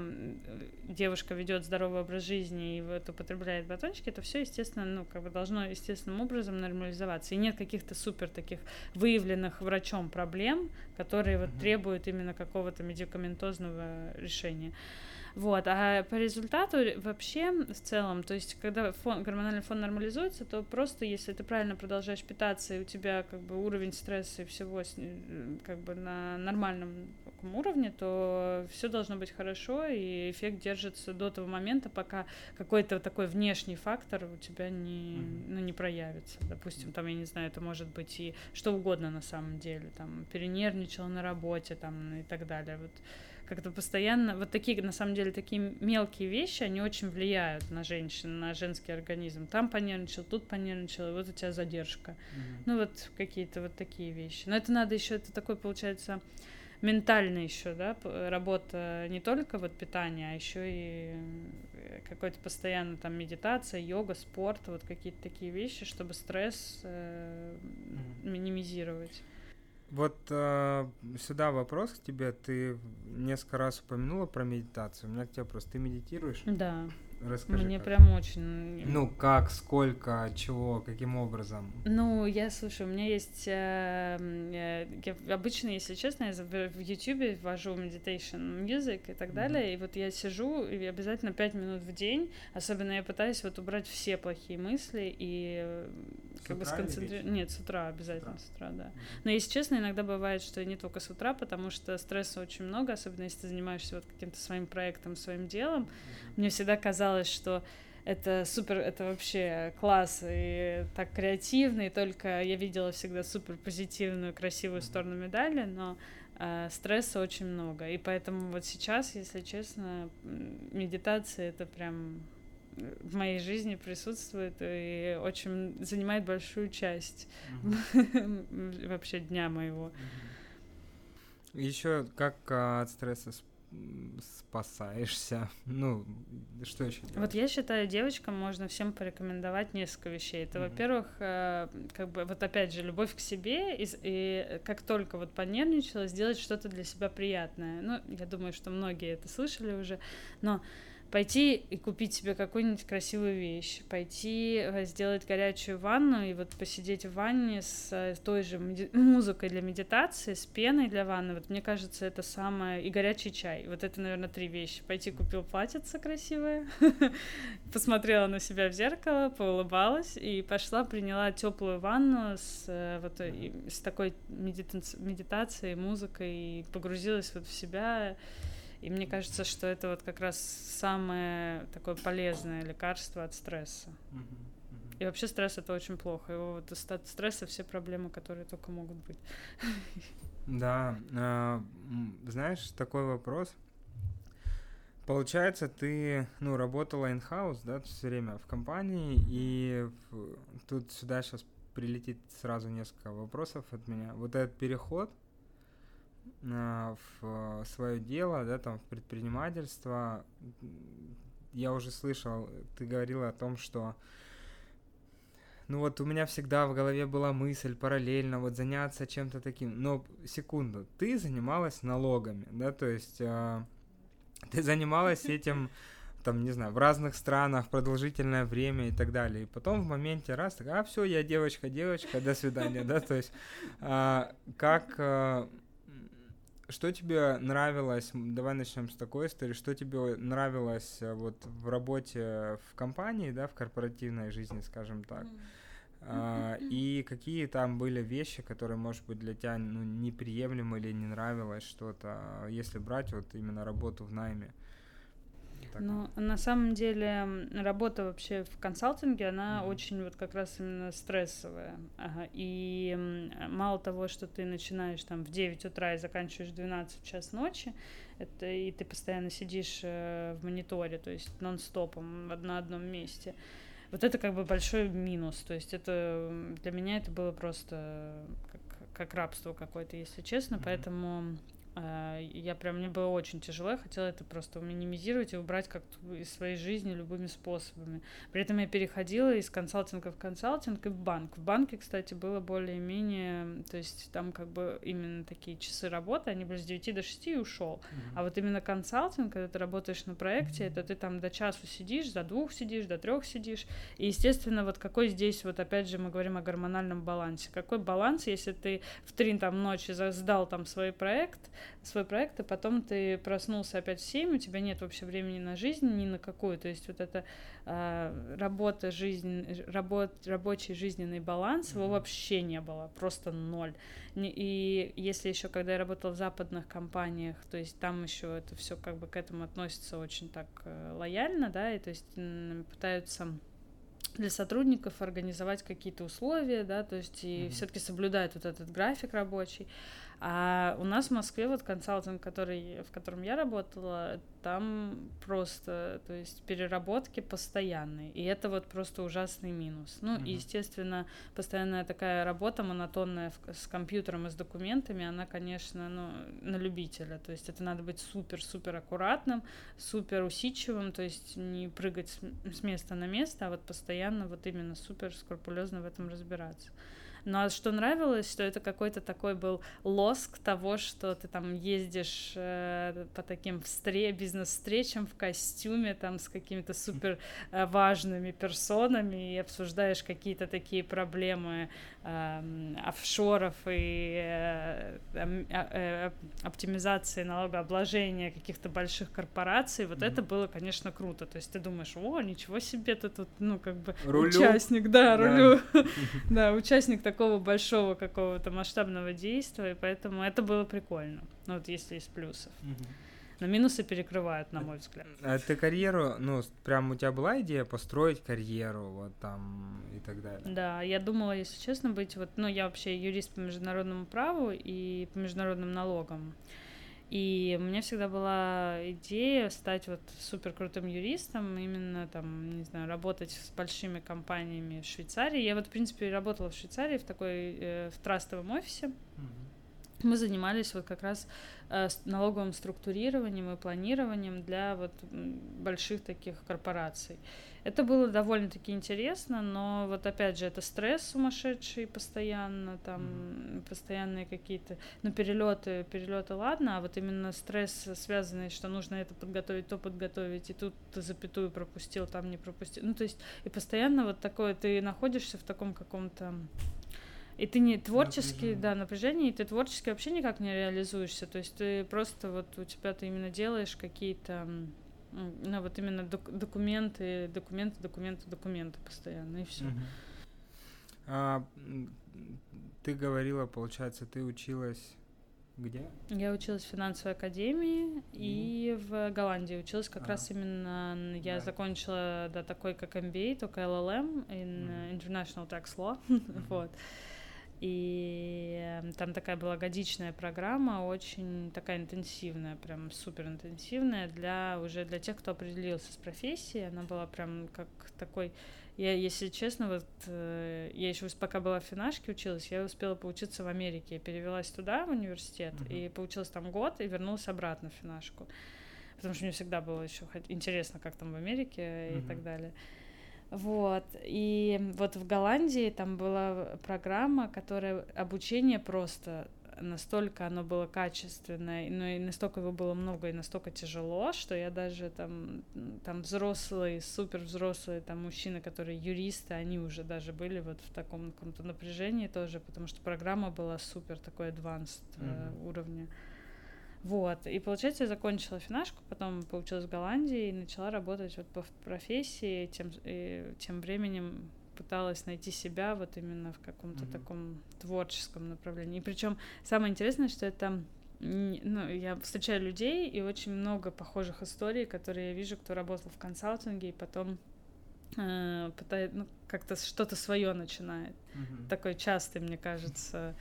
девушка ведет здоровый образ жизни и вот употребляет батончики, то все, естественно, ну, как бы должно естественным образом нормализоваться. И нет каких-то супер таких выявленных врачом проблем, которые вот требуют именно какого-то медикаментозного решения. Вот, а по результату вообще в целом, то есть когда фон, гормональный фон нормализуется, то просто если ты правильно продолжаешь питаться, и у тебя как бы уровень стресса и всего как бы на нормальном уровне, то все должно быть хорошо, и эффект держится до того момента, пока какой-то такой внешний фактор у тебя не, ну, не проявится. Допустим, там, я не знаю, это может быть и что угодно на самом деле, там, перенервничала на работе, там, и так далее. Вот как-то постоянно, вот такие, на самом деле, такие мелкие вещи, они очень влияют на женщин, на женский организм. Там понервничал, тут понервничал, и вот у тебя задержка. Mm-hmm. Ну вот какие-то вот такие вещи. Но это надо еще, это такой, получается, ментально еще, да, работа не только вот питание, а еще и э, какой-то постоянно там медитация, йога, спорт, вот какие-то такие вещи, чтобы стресс э, минимизировать. Вот э, сюда вопрос к тебе. Ты несколько раз упомянула про медитацию. У меня к тебе просто ты медитируешь? Да. Расскажи. Мне как. прям очень. Ну, как, сколько, чего, каким образом? Ну, я слушаю, у меня есть. Э, э, я, обычно, если честно, я в YouTube ввожу meditation music и так далее. Mm-hmm. И вот я сижу и обязательно 5 минут в день. Особенно я пытаюсь вот убрать все плохие мысли и с как бы сконцентрироваться. Нет, с утра обязательно с утра, с утра да. Mm-hmm. Но если честно, иногда бывает, что не только с утра, потому что стресса очень много, особенно если ты занимаешься вот каким-то своим проектом, своим делом. Mm-hmm. Мне всегда казалось казалось, что это супер, это вообще класс и так креативно, и только я видела всегда супер позитивную, красивую сторону медали, но э, стресса очень много. И поэтому вот сейчас, если честно, медитация это прям в моей жизни присутствует и очень занимает большую часть вообще дня моего. Еще как а, от стресса спасаешься. Ну, что еще? Вот я считаю, девочкам можно всем порекомендовать несколько вещей. Это, mm-hmm. во-первых, э, как бы вот опять же любовь к себе и, и как только вот понервничала, сделать что-то для себя приятное. Ну, я думаю, что многие это слышали уже, но пойти и купить себе какую-нибудь красивую вещь, пойти э, сделать горячую ванну и вот посидеть в ванне с, э, той же музыкой для медитации, с пеной для ванны. Вот мне кажется, это самое... И горячий чай. Вот это, наверное, три вещи. Пойти купил платьице красивое, посмотрела на себя в зеркало, поулыбалась и пошла, приняла теплую ванну с, э, вот, с такой медита- медитацией, музыкой и погрузилась вот в себя и мне кажется, что это вот как раз самое такое полезное лекарство от стресса. И вообще стресс это очень плохо. Его вот от стресса все проблемы, которые только могут быть. Да, э, знаешь, такой вопрос. Получается, ты, ну, работала in-house, да, все время в компании, и тут сюда сейчас прилетит сразу несколько вопросов от меня. Вот этот переход, в э, свое дело, да, там, в предпринимательство. Я уже слышал, ты говорила о том, что ну вот у меня всегда в голове была мысль параллельно вот заняться чем-то таким. Но секунду, ты занималась налогами, да, то есть э, ты занималась этим там, не знаю, в разных странах продолжительное время и так далее. И потом в моменте раз, так, а все, я девочка, девочка, до свидания, да, то есть а, как э, что тебе нравилось, давай начнем с такой истории, что тебе нравилось э, вот в работе в компании, да, в корпоративной жизни, скажем так, а, и какие там были вещи, которые, может быть, для тебя ну, неприемлемы или не нравилось что-то, если брать вот именно работу в найме? Так. Ну, на самом деле, работа вообще в консалтинге, она mm-hmm. очень вот как раз именно стрессовая. Ага. И мало того, что ты начинаешь там в 9 утра и заканчиваешь в 12 час ночи, это и ты постоянно сидишь э, в мониторе, то есть нон-стопом на одном месте. Вот это как бы большой минус. То есть это для меня это было просто как, как рабство какое-то, если честно. Mm-hmm. Поэтому я прям, мне было очень тяжело, я хотела это просто минимизировать и убрать как-то из своей жизни любыми способами. При этом я переходила из консалтинга в консалтинг и в банк. В банке, кстати, было более-менее, то есть там как бы именно такие часы работы, они были с 9 до 6 и ушел. Mm-hmm. А вот именно консалтинг, когда ты работаешь на проекте, это ты там до часу сидишь, до двух сидишь, до трех сидишь. И, естественно, вот какой здесь, вот опять же, мы говорим о гормональном балансе. Какой баланс, если ты в три там ночи сдал там свой проект, свой проект, и потом ты проснулся опять в 7, у тебя нет вообще времени на жизнь ни на какую. То есть вот эта э, работа, жизнь, работ, рабочий жизненный баланс, его вообще не было, просто ноль. И если еще, когда я работала в западных компаниях, то есть там еще это все как бы к этому относится очень так э, лояльно, да, и то есть пытаются для сотрудников организовать какие-то условия, да, то есть и mm-hmm. все-таки соблюдают вот этот график рабочий. А у нас в Москве вот консалтинг, который, в котором я работала, там просто, то есть переработки постоянные, и это вот просто ужасный минус. Ну, mm-hmm. и, естественно, постоянная такая работа монотонная с компьютером и с документами, она, конечно, ну, на любителя, то есть это надо быть супер-супер аккуратным, супер усидчивым, то есть не прыгать с места на место, а вот постоянно вот именно супер скрупулезно в этом разбираться. Но что нравилось, что это какой-то такой был лоск того, что ты там ездишь э, по таким встре бизнес-встречам в костюме, там с какими-то супер э, важными персонами и обсуждаешь какие-то такие проблемы э, офшоров и э, э, э, оптимизации налогообложения каких-то больших корпораций. Вот mm-hmm. это было, конечно, круто. То есть ты думаешь, о, ничего себе, ты тут, ну, как бы рулю. участник, да, рулю. Да, участник такого большого какого-то масштабного действия, и поэтому это было прикольно. Ну вот если из плюсов. Но минусы перекрывают, на мой взгляд. А ты карьеру, ну, прям у тебя была идея построить карьеру, вот там и так далее? Да, я думала, если честно, быть вот, ну, я вообще юрист по международному праву и по международным налогам. И у меня всегда была идея стать вот супер крутым юристом, именно там, не знаю, работать с большими компаниями в Швейцарии. Я вот, в принципе, работала в Швейцарии в такой, э, в трастовом офисе. Mm-hmm. Мы занимались вот как раз э, налоговым структурированием и планированием для вот больших таких корпораций. Это было довольно-таки интересно, но вот опять же это стресс сумасшедший постоянно, там mm-hmm. постоянные какие-то, ну перелеты, перелеты ладно, а вот именно стресс связанный, что нужно это подготовить, то подготовить, и тут ты запятую пропустил, там не пропустил, ну то есть и постоянно вот такое, ты находишься в таком каком-то и ты не творчески, напряжение. да, напряжение, и ты творчески вообще никак не реализуешься. То есть ты просто вот у тебя ты именно делаешь какие-то ну, вот именно док- документы, документы, документы, документы постоянно, и все. А, ты говорила, получается, ты училась где? Я училась в финансовой академии mm. и в Голландии училась как а. раз именно. Я да. закончила да, такой как MBA, только LLM in mm. International Tax Law. Mm-hmm. вот. И эм, там такая была годичная программа, очень такая интенсивная, прям супер интенсивная для уже для тех, кто определился с профессией. Она была прям как такой я, если честно, вот э, я еще пока была в финашке училась, я успела поучиться в Америке. Я перевелась туда, в университет, uh-huh. и поучилась там год, и вернулась обратно в финашку. Потому что мне всегда было еще интересно, как там в Америке uh-huh. и так далее. Вот. И вот в Голландии там была программа, которая обучение просто настолько оно было качественное, но и настолько его было много и настолько тяжело, что я даже там, там взрослые, супер взрослые там мужчины, которые юристы, они уже даже были вот в таком каком-то напряжении тоже, потому что программа была супер такой advanced mm-hmm. уровня. Вот, и получается, я закончила финашку, потом поучилась в Голландии и начала работать вот по профессии, тем, и тем временем пыталась найти себя вот именно в каком-то mm-hmm. таком творческом направлении. И причем самое интересное, что это ну, я встречаю людей и очень много похожих историй, которые я вижу, кто работал в консалтинге и потом э, пытает, ну, как-то что-то свое начинает. Mm-hmm. Такой частый, мне кажется.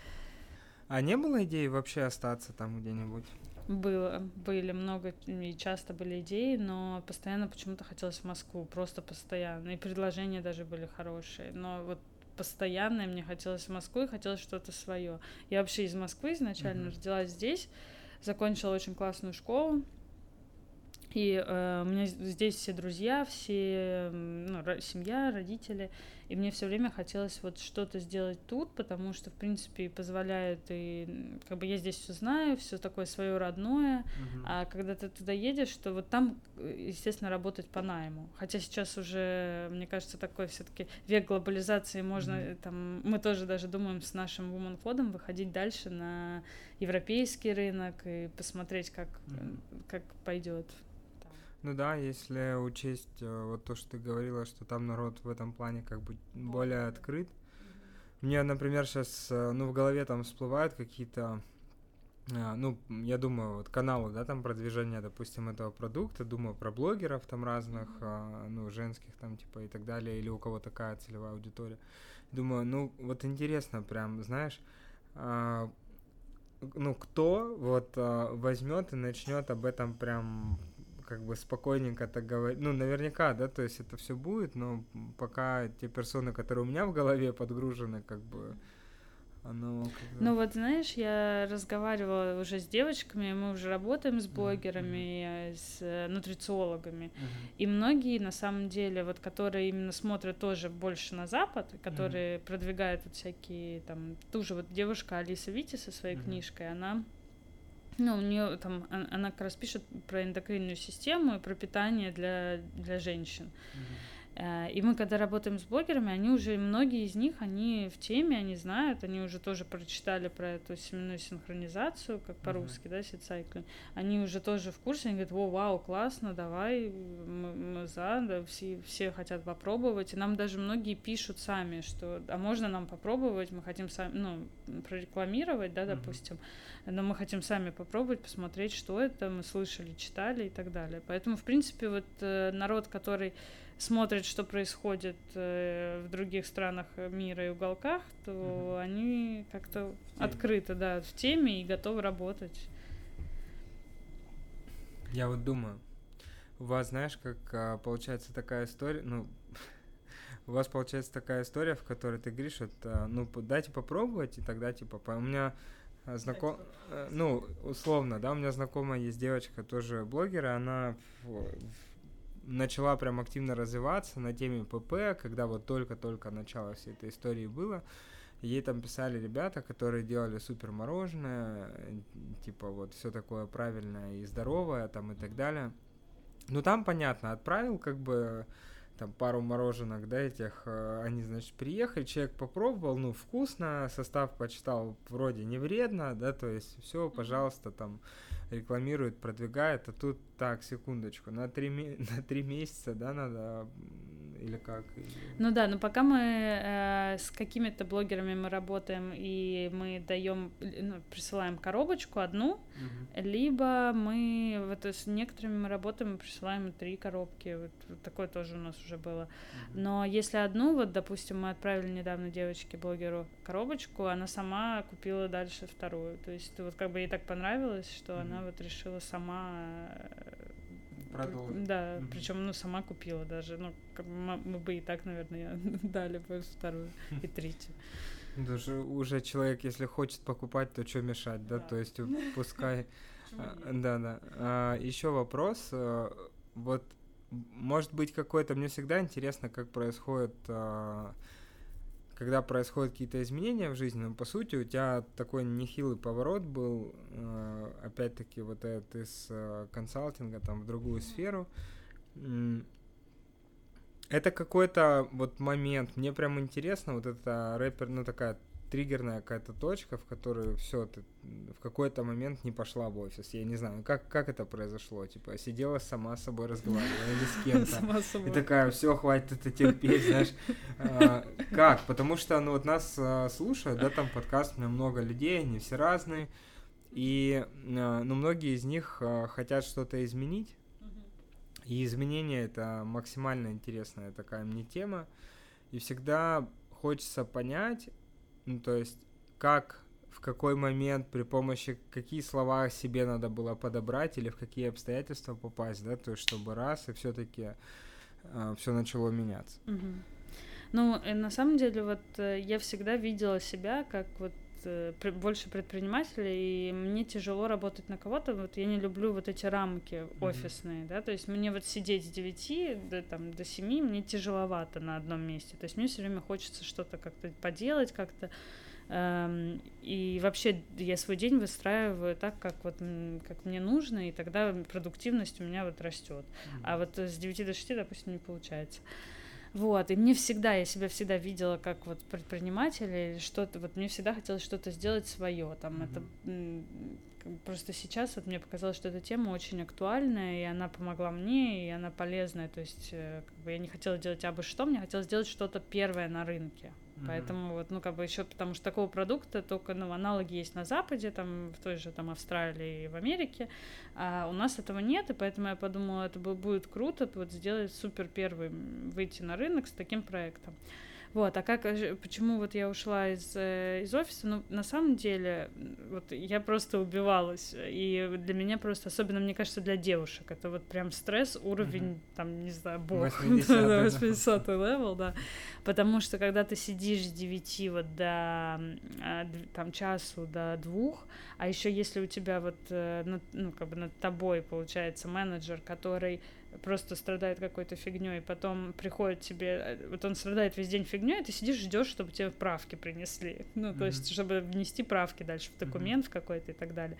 А не было идеи вообще остаться там где-нибудь? Было, были много и часто были идеи, но постоянно почему-то хотелось в Москву, просто постоянно. И предложения даже были хорошие, но вот постоянно мне хотелось в Москву и хотелось что-то свое. Я вообще из Москвы изначально mm-hmm. родилась здесь, закончила очень классную школу, и э, у меня здесь все друзья, все ну, семья, родители, и мне все время хотелось вот что-то сделать тут, потому что, в принципе, позволяет и как бы я здесь все знаю, все такое свое родное, uh-huh. а когда ты туда едешь, то вот там, естественно, работать по найму. Хотя сейчас уже, мне кажется, такой все-таки век глобализации, можно uh-huh. там, мы тоже даже думаем с нашим Woman кодом выходить дальше на европейский рынок и посмотреть, как, uh-huh. как пойдет. Ну да, если учесть э, вот то, что ты говорила, что там народ в этом плане как бы более открыт. Мне, например, сейчас, э, ну, в голове там всплывают какие-то, э, ну, я думаю, вот каналы, да, там продвижения, допустим, этого продукта, думаю про блогеров там разных, ну, женских там, типа, и так далее, или у кого такая целевая аудитория. Думаю, ну, вот интересно прям, знаешь, ну, кто вот возьмет и начнет об этом прям как бы спокойненько так говорить. Ну, наверняка, да, то есть это все будет, но пока те персоны, которые у меня в голове подгружены, как бы оно ну вот знаешь, я разговаривала уже с девочками, мы уже работаем с блогерами, mm-hmm. с э, нутрициологами, mm-hmm. и многие на самом деле, вот которые именно смотрят тоже больше на Запад, которые mm-hmm. продвигают вот всякие там, ту же вот девушка Алиса Вити со своей mm-hmm. книжкой, она ну, у нее там, она как раз пишет про эндокринную систему и про питание для, для женщин. Mm-hmm. Э, и мы, когда работаем с блогерами, они уже, многие из них, они в теме, они знают, они уже тоже прочитали про эту семенную синхронизацию, как по-русски, uh-huh. да, сетсайклинг. Они уже тоже в курсе, они говорят, о, вау, классно, давай, мы, мы за, да, все, все хотят попробовать. И нам даже многие пишут сами, что, а можно нам попробовать, мы хотим сами, ну, прорекламировать, да, допустим, uh-huh. но мы хотим сами попробовать, посмотреть, что это, мы слышали, читали и так далее. Поэтому, в принципе, вот э, народ, который смотрят, что происходит э, в других странах мира и уголках, то mm-hmm. они как-то открыты, да, в теме и готовы работать. Я вот думаю, у вас, знаешь, как а, получается такая история, ну, у вас получается такая история, в которой ты говоришь, вот, а, ну, дайте попробовать, и тогда, типа, у меня знаком, э, ну, условно, да, у меня знакомая есть девочка, тоже блогер, и она в, начала прям активно развиваться на теме ПП, когда вот только-только начало всей этой истории было. Ей там писали ребята, которые делали супер мороженое, типа вот все такое правильное и здоровое там и так далее. Ну там понятно, отправил как бы там пару мороженок, да, этих, э, они, значит, приехали, человек попробовал, ну, вкусно, состав почитал, вроде не вредно, да, то есть все, пожалуйста, там, рекламирует, продвигает, а тут, так, секундочку, на три, на три месяца, да, надо или как? Ну да, но пока мы э, с какими-то блогерами мы работаем и мы даем, ну, присылаем коробочку одну, угу. либо мы вот с некоторыми мы работаем и присылаем три коробки, вот, вот такое тоже у нас уже было. Угу. Но если одну, вот, допустим, мы отправили недавно девочке блогеру коробочку, она сама купила дальше вторую, то есть вот как бы ей так понравилось, что угу. она вот решила сама продолжить. Да, mm-hmm. причем, ну, сама купила даже. Ну, мы бы и так, наверное, дали бы вторую и третью. Даже уже человек, если хочет покупать, то что мешать, да? То есть пускай. Да, да. А, Еще вопрос. Э, вот, может быть, какой-то. Мне всегда интересно, как происходит а, когда происходят какие-то изменения в жизни, но по сути у тебя такой нехилый поворот был, э, опять-таки вот этот из э, консалтинга там в другую сферу. Это какой-то вот момент, мне прям интересно, вот это рэпер, ну такая триггерная какая-то точка, в которую все, ты в какой-то момент не пошла в офис. Я не знаю, как, как это произошло. Типа, сидела сама с собой разговаривала или с кем-то. И такая, все, хватит это терпеть, знаешь. А, как? Потому что, ну, вот нас а, слушают, да, там подкаст, много людей, они все разные. И, а, ну, многие из них а, хотят что-то изменить. И изменение это максимально интересная такая мне тема. И всегда хочется понять, ну, то есть, как, в какой момент, при помощи какие слова себе надо было подобрать или в какие обстоятельства попасть, да, то есть, чтобы раз и все-таки э, все начало меняться. Угу. Ну, и на самом деле, вот э, я всегда видела себя как вот э, больше предпринимателей, и мне тяжело работать на кого-то. Вот я не люблю вот эти рамки mm-hmm. офисные, да, то есть мне вот сидеть с 9 до, там, до 7 мне тяжеловато на одном месте. То есть мне все время хочется что-то как-то поделать, как-то эм, и вообще я свой день выстраиваю так, как вот как мне нужно, и тогда продуктивность у меня вот растет. Mm-hmm. А вот с 9 до 6, допустим, не получается. Вот, и мне всегда, я себя всегда видела как вот предпринимателя или что-то, вот мне всегда хотелось что-то сделать свое, там, mm-hmm. это просто сейчас вот мне показалось, что эта тема очень актуальная, и она помогла мне, и она полезная, то есть э, как бы я не хотела делать абы что, мне хотелось сделать что-то первое на рынке, Mm-hmm. Поэтому вот, ну, как бы еще потому что такого продукта только, ну, аналоги есть на Западе, там, в той же там Австралии и в Америке, а у нас этого нет, и поэтому я подумала, это будет круто вот сделать супер первый, выйти на рынок с таким проектом. Вот, а как, э, почему вот я ушла из, э, из офиса? Ну, на самом деле, вот я просто убивалась, и для меня просто, особенно, мне кажется, для девушек, это вот прям стресс, уровень, mm-hmm. там, не знаю, бог, 80 80 level, да, потому что когда ты сидишь с 9 вот до, а, там, часу до двух, а еще если у тебя вот, э, ну, как бы над тобой, получается, менеджер, который просто страдает какой-то фигней, потом приходит тебе, э, вот он страдает весь день фигней, ты сидишь, ждешь, чтобы тебе правки принесли. Ну, то mm-hmm. есть, чтобы внести правки дальше в документ mm-hmm. в какой-то и так далее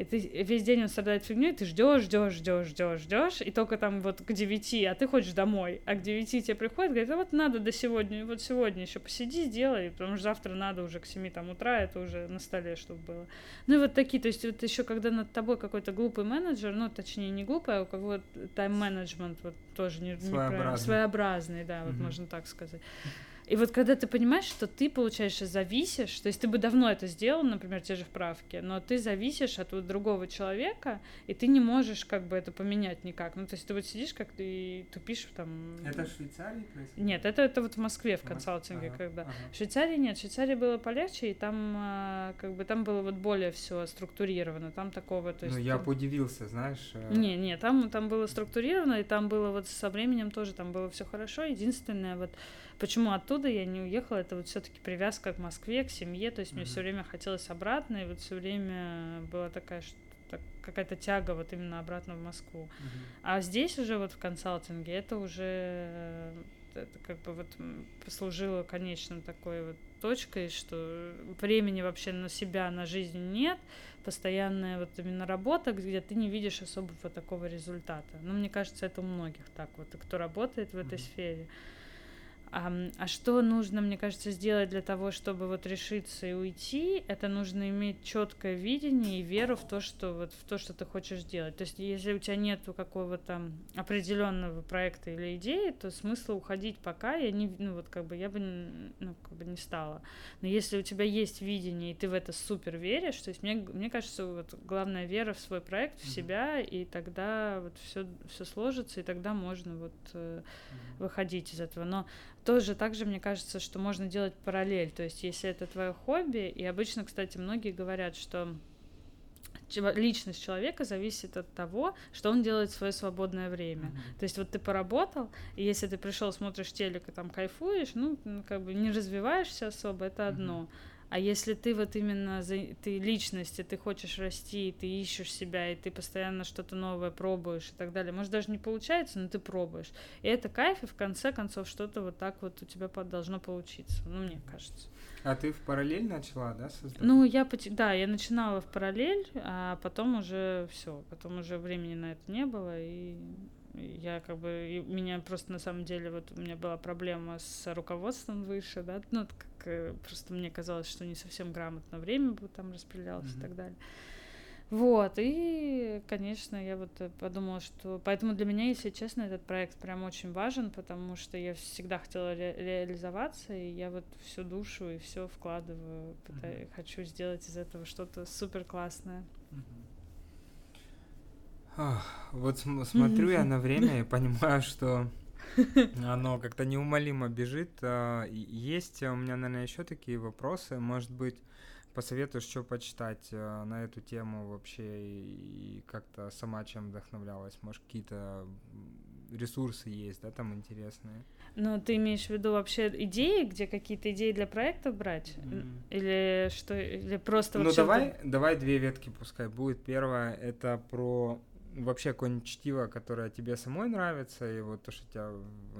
и ты весь день он страдает фигней, ты ждешь, ждешь, ждешь, ждешь, ждешь, и только там вот к девяти, а ты хочешь домой, а к девяти тебе приходит, говорит, а вот надо до сегодня, вот сегодня еще посиди, сделай, потому что завтра надо уже к семи там утра, это уже на столе, чтобы было. Ну и вот такие, то есть вот еще когда над тобой какой-то глупый менеджер, ну точнее не глупый, а как вот тайм-менеджмент вот тоже не, своеобразный. не своеобразный, да, вот mm-hmm. можно так сказать. И вот когда ты понимаешь, что ты, получается, зависишь, то есть ты бы давно это сделал, например, те же вправки, но ты зависишь от вот другого человека, и ты не можешь как бы это поменять никак. Ну, то есть ты вот сидишь как ты и тупишь там... Это в Швейцарии происходит? Нет, это, это вот в Москве в консалтинге, ага, когда... Ага. В Швейцарии нет, в Швейцарии было полегче, и там а, как бы там было вот более все структурировано, там такого, то есть... Ну, я ты... удивился, знаешь... Э, не, не, там, там было структурировано, и там было вот со временем тоже, там было все хорошо, единственное вот Почему оттуда я не уехала, это вот все-таки привязка к Москве, к семье, то есть mm-hmm. мне все время хотелось обратно, и вот все время была такая какая-то тяга вот именно обратно в Москву. Mm-hmm. А здесь уже вот в консалтинге это уже это как бы вот послужило конечным такой вот точкой, что времени вообще на себя, на жизнь нет, постоянная вот именно работа, где ты не видишь особого такого результата. Ну, мне кажется, это у многих так вот, кто работает в этой mm-hmm. сфере. А, а что нужно, мне кажется, сделать для того, чтобы вот решиться и уйти? Это нужно иметь четкое видение и веру в то, что вот в то, что ты хочешь делать. То есть, если у тебя нету какого-то определенного проекта или идеи, то смысла уходить пока я не, ну вот как бы я бы, ну как бы не стала. Но если у тебя есть видение и ты в это супер веришь, то есть мне мне кажется, вот главная вера в свой проект, в mm-hmm. себя, и тогда вот все все сложится, и тогда можно вот mm-hmm. выходить из этого. Но тоже также мне кажется, что можно делать параллель. То есть, если это твое хобби, и обычно, кстати, многие говорят, что личность человека зависит от того, что он делает в свое свободное время. Mm-hmm. То есть вот ты поработал, и если ты пришел, смотришь телек и там кайфуешь, ну, как бы не развиваешься особо, это одно. Mm-hmm. А если ты вот именно за, ты личность, и ты хочешь расти, и ты ищешь себя, и ты постоянно что-то новое пробуешь и так далее, может даже не получается, но ты пробуешь. И это кайф, и в конце концов что-то вот так вот у тебя должно получиться, ну мне кажется. А ты в параллель начала, да, создавать? Ну, я, да, я начинала в параллель, а потом уже все, потом уже времени на это не было, и я как бы, у меня просто на самом деле вот у меня была проблема с руководством выше, да, ну, как э, просто мне казалось, что не совсем грамотно время бы там распределялось mm-hmm. и так далее. Вот, и, конечно, я вот э, подумала, что... Поэтому для меня, если честно, этот проект прям очень важен, потому что я всегда хотела ре- реализоваться, и я вот всю душу и все вкладываю, пытаюсь, mm-hmm. хочу сделать из этого что-то супер классное. Mm-hmm. Вот смотрю я на время и понимаю, что оно как-то неумолимо бежит. А, есть у меня, наверное, еще такие вопросы. Может быть, посоветуешь, что почитать а, на эту тему вообще и как-то сама чем вдохновлялась? Может, какие-то ресурсы есть, да, там интересные? Ну, ты имеешь в виду вообще идеи, где какие-то идеи для проектов брать? Mm. Или что, или просто... Ну, давай, давай две ветки пускай будет. Первая — это про вообще какое-нибудь чтиво, которое тебе самой нравится, и вот то, что тебя,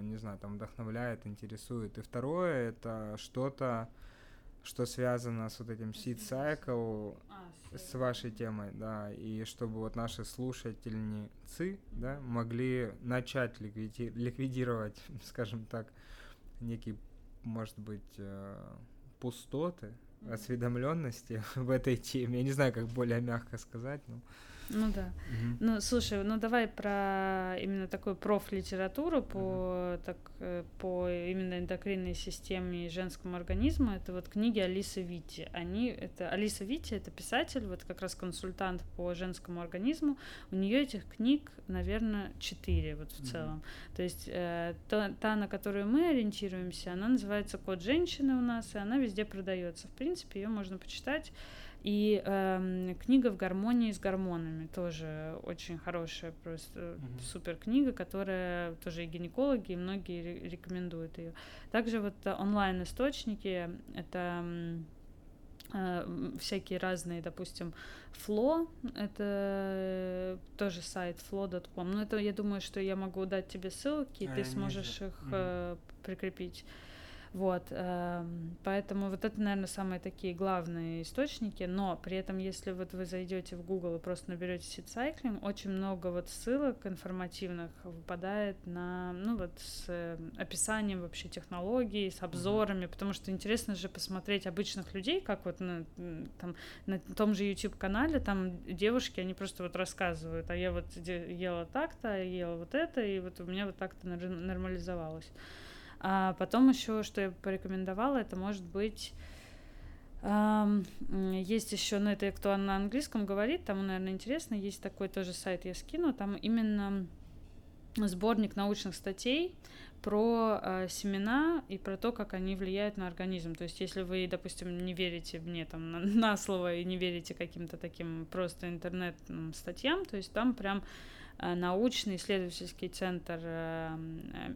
не знаю, там вдохновляет, интересует. И второе, это что-то, что связано с вот этим seed cycle, а, с вашей темой, да, и чтобы вот наши слушательницы, да, могли начать ликвиди- ликвидировать, скажем так, некие, может быть, э, пустоты, осведомленности в этой теме. Я не знаю, как более мягко сказать, но... Ну да. Угу. Ну слушай, ну давай про именно такую профлитературу по угу. так э, по именно эндокринной системе и женскому организму. Это вот книги Алисы Вити. Они это Алиса Вити это писатель, вот как раз консультант по женскому организму. У нее этих книг, наверное, четыре вот в угу. целом. То есть э, та, та, на которую мы ориентируемся, она называется "Код женщины" у нас, и она везде продается. В принципе, ее можно почитать. И э, книга в гармонии с гормонами тоже очень хорошая, просто mm-hmm. супер книга, которая тоже и гинекологи, и многие рекомендуют ее. Также вот онлайн источники это э, всякие разные, допустим, Фло, это тоже сайт flow.com. Ну, это я думаю, что я могу дать тебе ссылки, и а, ты сможешь их mm-hmm. э, прикрепить. Вот, э, поэтому вот это, наверное, самые такие главные источники, но при этом, если вот вы зайдете в Google и просто наберете сит-сайклинг, очень много вот ссылок информативных выпадает на, ну вот, с э, описанием вообще технологий, с обзорами, mm-hmm. потому что интересно же посмотреть обычных людей, как вот на, там, на том же YouTube-канале, там девушки, они просто вот рассказывают, а я вот ела так-то, я ела вот это, и вот у меня вот так-то нормализовалось. А потом еще, что я порекомендовала, это может быть есть еще, ну это кто на английском говорит, там, наверное, интересно, есть такой тоже сайт, я скину, там именно сборник научных статей про э, семена и про то, как они влияют на организм. То есть, если вы, допустим, не верите мне там на, на слово и не верите каким-то таким просто интернет-статьям, то есть там прям научный исследовательский центр э,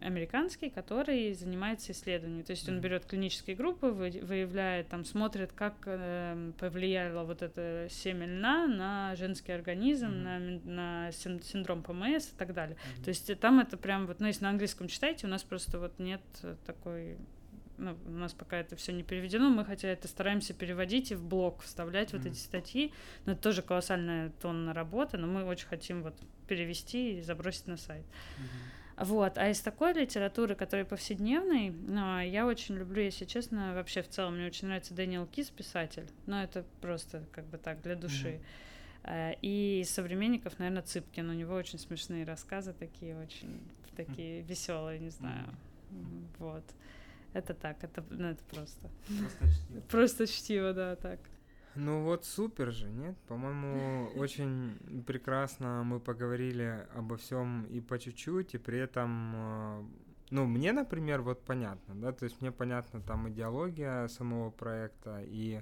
американский, который занимается исследованием. То есть он берет клинические группы, выявляет, там, смотрит, как э, повлияло вот это семя льна на женский организм, mm-hmm. на, на синдром ПМС и так далее. Mm-hmm. То есть там это прям вот, ну, если на английском читаете, у нас просто вот нет такой ну, у нас пока это все не переведено, мы хотя это стараемся переводить и в блог вставлять mm-hmm. вот эти статьи. Но это тоже колоссальная тонна работы, но мы очень хотим вот перевести и забросить на сайт. Mm-hmm. Вот, а из такой литературы, которая повседневной, ну, я очень люблю, если честно, вообще в целом мне очень нравится Дэниел Кис, писатель, но это просто как бы так, для души. Mm-hmm. И из современников, наверное, Цыпкин. У него очень смешные рассказы, такие очень такие веселые, не знаю. Mm-hmm. Вот. Это так, это, ну, это просто. Просто чтиво. Просто чтиво, да, так. Ну вот супер же, нет? По-моему, очень прекрасно мы поговорили обо всем и по чуть-чуть, и при этом, э, ну, мне, например, вот понятно, да, то есть мне понятна там идеология самого проекта, и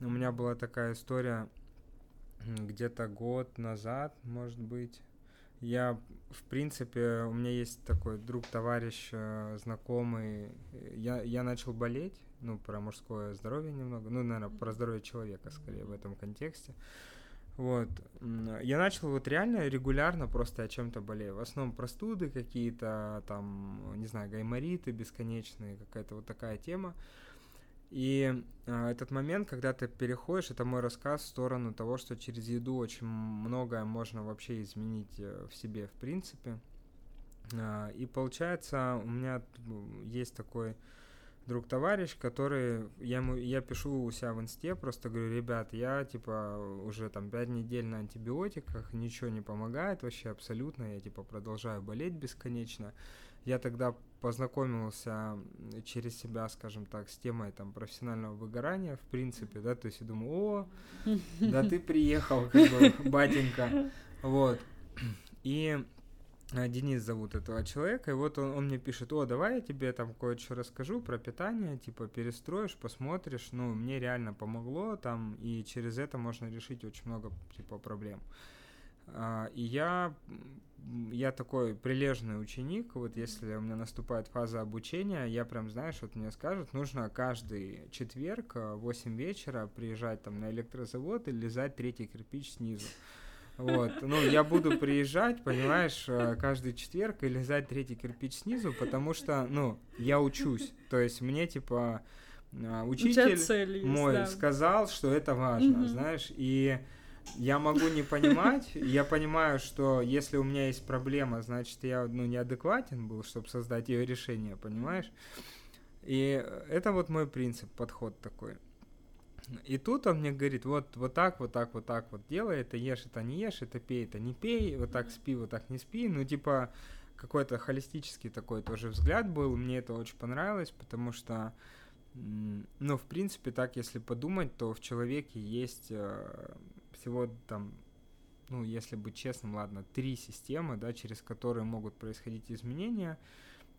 у меня была такая история где-то год назад, может быть, я, в принципе, у меня есть такой друг, товарищ, э, знакомый. Я, я начал болеть, ну, про мужское здоровье немного, ну, наверное, про здоровье человека, скорее, в этом контексте. Вот. Я начал вот реально регулярно просто о чем-то болею. В основном простуды какие-то, там, не знаю, гаймориты бесконечные, какая-то вот такая тема. И э, этот момент, когда ты переходишь, это мой рассказ в сторону того, что через еду очень многое можно вообще изменить э, в себе, в принципе. Э, и получается, у меня есть такой друг-товарищ, который, я, ему, я пишу у себя в инсте, просто говорю, ребят, я, типа, уже там пять недель на антибиотиках, ничего не помогает вообще абсолютно, я, типа, продолжаю болеть бесконечно. Я тогда познакомился через себя, скажем так, с темой там профессионального выгорания, в принципе, да, то есть я думаю, о, да ты приехал, как бы, батенька, вот. И а, Денис зовут этого человека, и вот он, он мне пишет, о, давай я тебе там кое-что расскажу про питание, типа перестроишь, посмотришь, ну, мне реально помогло там, и через это можно решить очень много, типа, проблем. А, и я я такой прилежный ученик, вот если у меня наступает фаза обучения, я прям, знаешь, вот мне скажут, нужно каждый четверг в 8 вечера приезжать там на электрозавод и лизать третий кирпич снизу. Вот, ну, я буду приезжать, понимаешь, э, каждый четверг и лизать третий кирпич снизу, потому что, ну, я учусь. То есть мне, типа, учитель мой да. сказал, что это важно, угу. знаешь, и я могу не понимать, я понимаю, что если у меня есть проблема, значит, я ну, неадекватен был, чтобы создать ее решение, понимаешь? И это вот мой принцип, подход такой. И тут он мне говорит, вот, вот так, вот так, вот так вот делай, это ешь, это не ешь, это пей, это не пей, вот так спи, вот так не спи. Ну, типа, какой-то холистический такой тоже взгляд был, мне это очень понравилось, потому что, ну, в принципе, так, если подумать, то в человеке есть э, всего там, ну, если быть честным, ладно, три системы, да, через которые могут происходить изменения –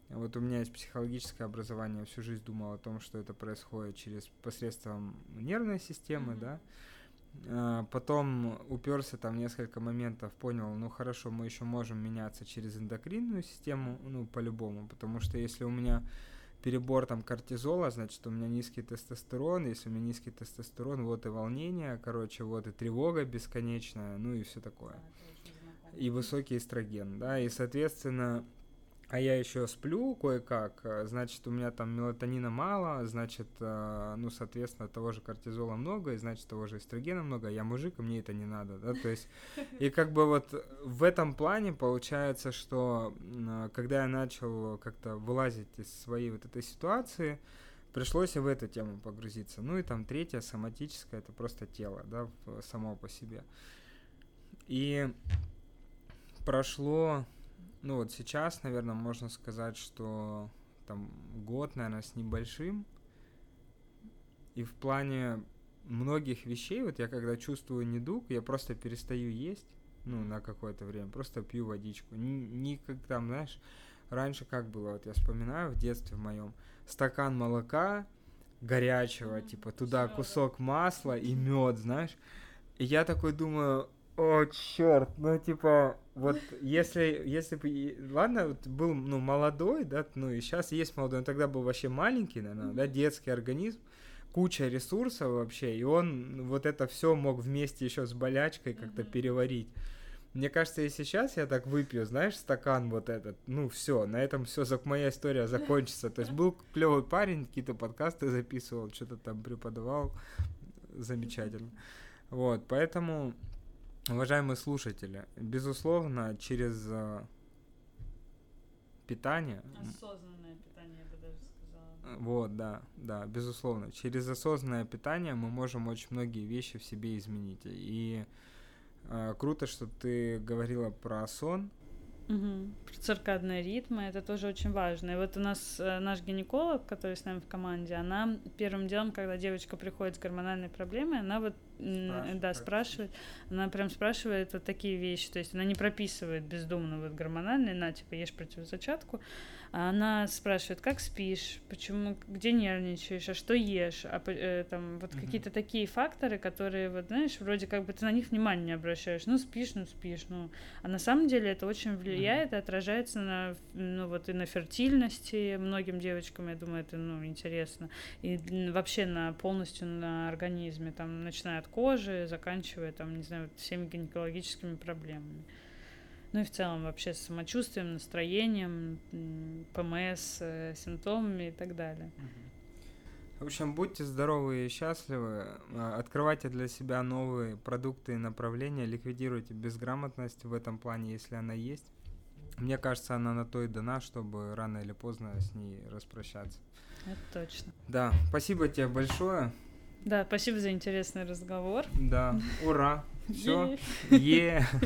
вот у меня есть психологическое образование, всю жизнь думал о том, что это происходит через посредством нервной системы, mm-hmm. да. А, потом уперся там несколько моментов, понял, ну хорошо, мы еще можем меняться через эндокринную систему, ну по-любому, потому что если у меня перебор там кортизола, значит у меня низкий тестостерон, если у меня низкий тестостерон, вот и волнение, короче, вот и тревога бесконечная, ну и все такое. И высокий эстроген, да, и соответственно а я еще сплю кое-как, э, значит, у меня там мелатонина мало, значит, э, ну, соответственно, того же кортизола много, и значит, того же эстрогена много, а я мужик, и мне это не надо, да, то есть, и как бы вот в этом плане получается, что э, когда я начал как-то вылазить из своей вот этой ситуации, пришлось в эту тему погрузиться. Ну и там третья, соматическая, это просто тело, да, само по себе. И прошло ну вот сейчас, наверное, можно сказать, что там год, наверное, с небольшим. И в плане многих вещей, вот я когда чувствую недуг, я просто перестаю есть, ну, на какое-то время, просто пью водичку. Никак там, знаешь, раньше как было, вот я вспоминаю в детстве в моем, стакан молока горячего, mm-hmm. типа туда кусок масла и мед, знаешь. И я такой думаю, о, черт, ну типа, вот если, если бы, ладно, вот был, ну, молодой, да, ну и сейчас есть молодой, он тогда был вообще маленький, наверное, да, детский организм, куча ресурсов вообще, и он вот это все мог вместе еще с болячкой как-то переварить. Мне кажется, и сейчас я так выпью, знаешь, стакан вот этот, ну все, на этом все, моя история закончится. То есть был клевый парень, какие-то подкасты записывал, что-то там преподавал, замечательно. Вот, поэтому Уважаемые слушатели, безусловно, через э, питание... Осознанное питание, я бы даже сказала. Вот, да, да, безусловно. Через осознанное питание мы можем очень многие вещи в себе изменить. И э, круто, что ты говорила про сон, Угу. Циркадные ритмы, это тоже очень важно. И вот у нас э, наш гинеколог, который с нами в команде, она первым делом, когда девочка приходит с гормональной проблемой, она вот спрашивает. да, спрашивает, она прям спрашивает вот такие вещи, то есть она не прописывает бездумно вот гормональные, на, типа, ешь противозачатку, она спрашивает, как спишь, почему, где нервничаешь, а что ешь, а э, там вот mm-hmm. какие-то такие факторы, которые вот знаешь, вроде как бы ты на них внимания не обращаешь, ну спишь, ну спишь, ну, а на самом деле это очень влияет mm-hmm. и отражается на, ну вот и на фертильности многим девочкам, я думаю, это ну интересно, и вообще на полностью на организме, там начиная от кожи, заканчивая там не знаю всеми гинекологическими проблемами ну и в целом вообще с самочувствием, настроением, ПМС, э, симптомами и так далее. В общем, будьте здоровы и счастливы, а, открывайте для себя новые продукты и направления, ликвидируйте безграмотность в этом плане, если она есть. Мне кажется, она на то и дана, чтобы рано или поздно с ней распрощаться. Это точно. Да, спасибо тебе большое. Да, спасибо за интересный разговор. Да, ура. Все. Е. Yeah.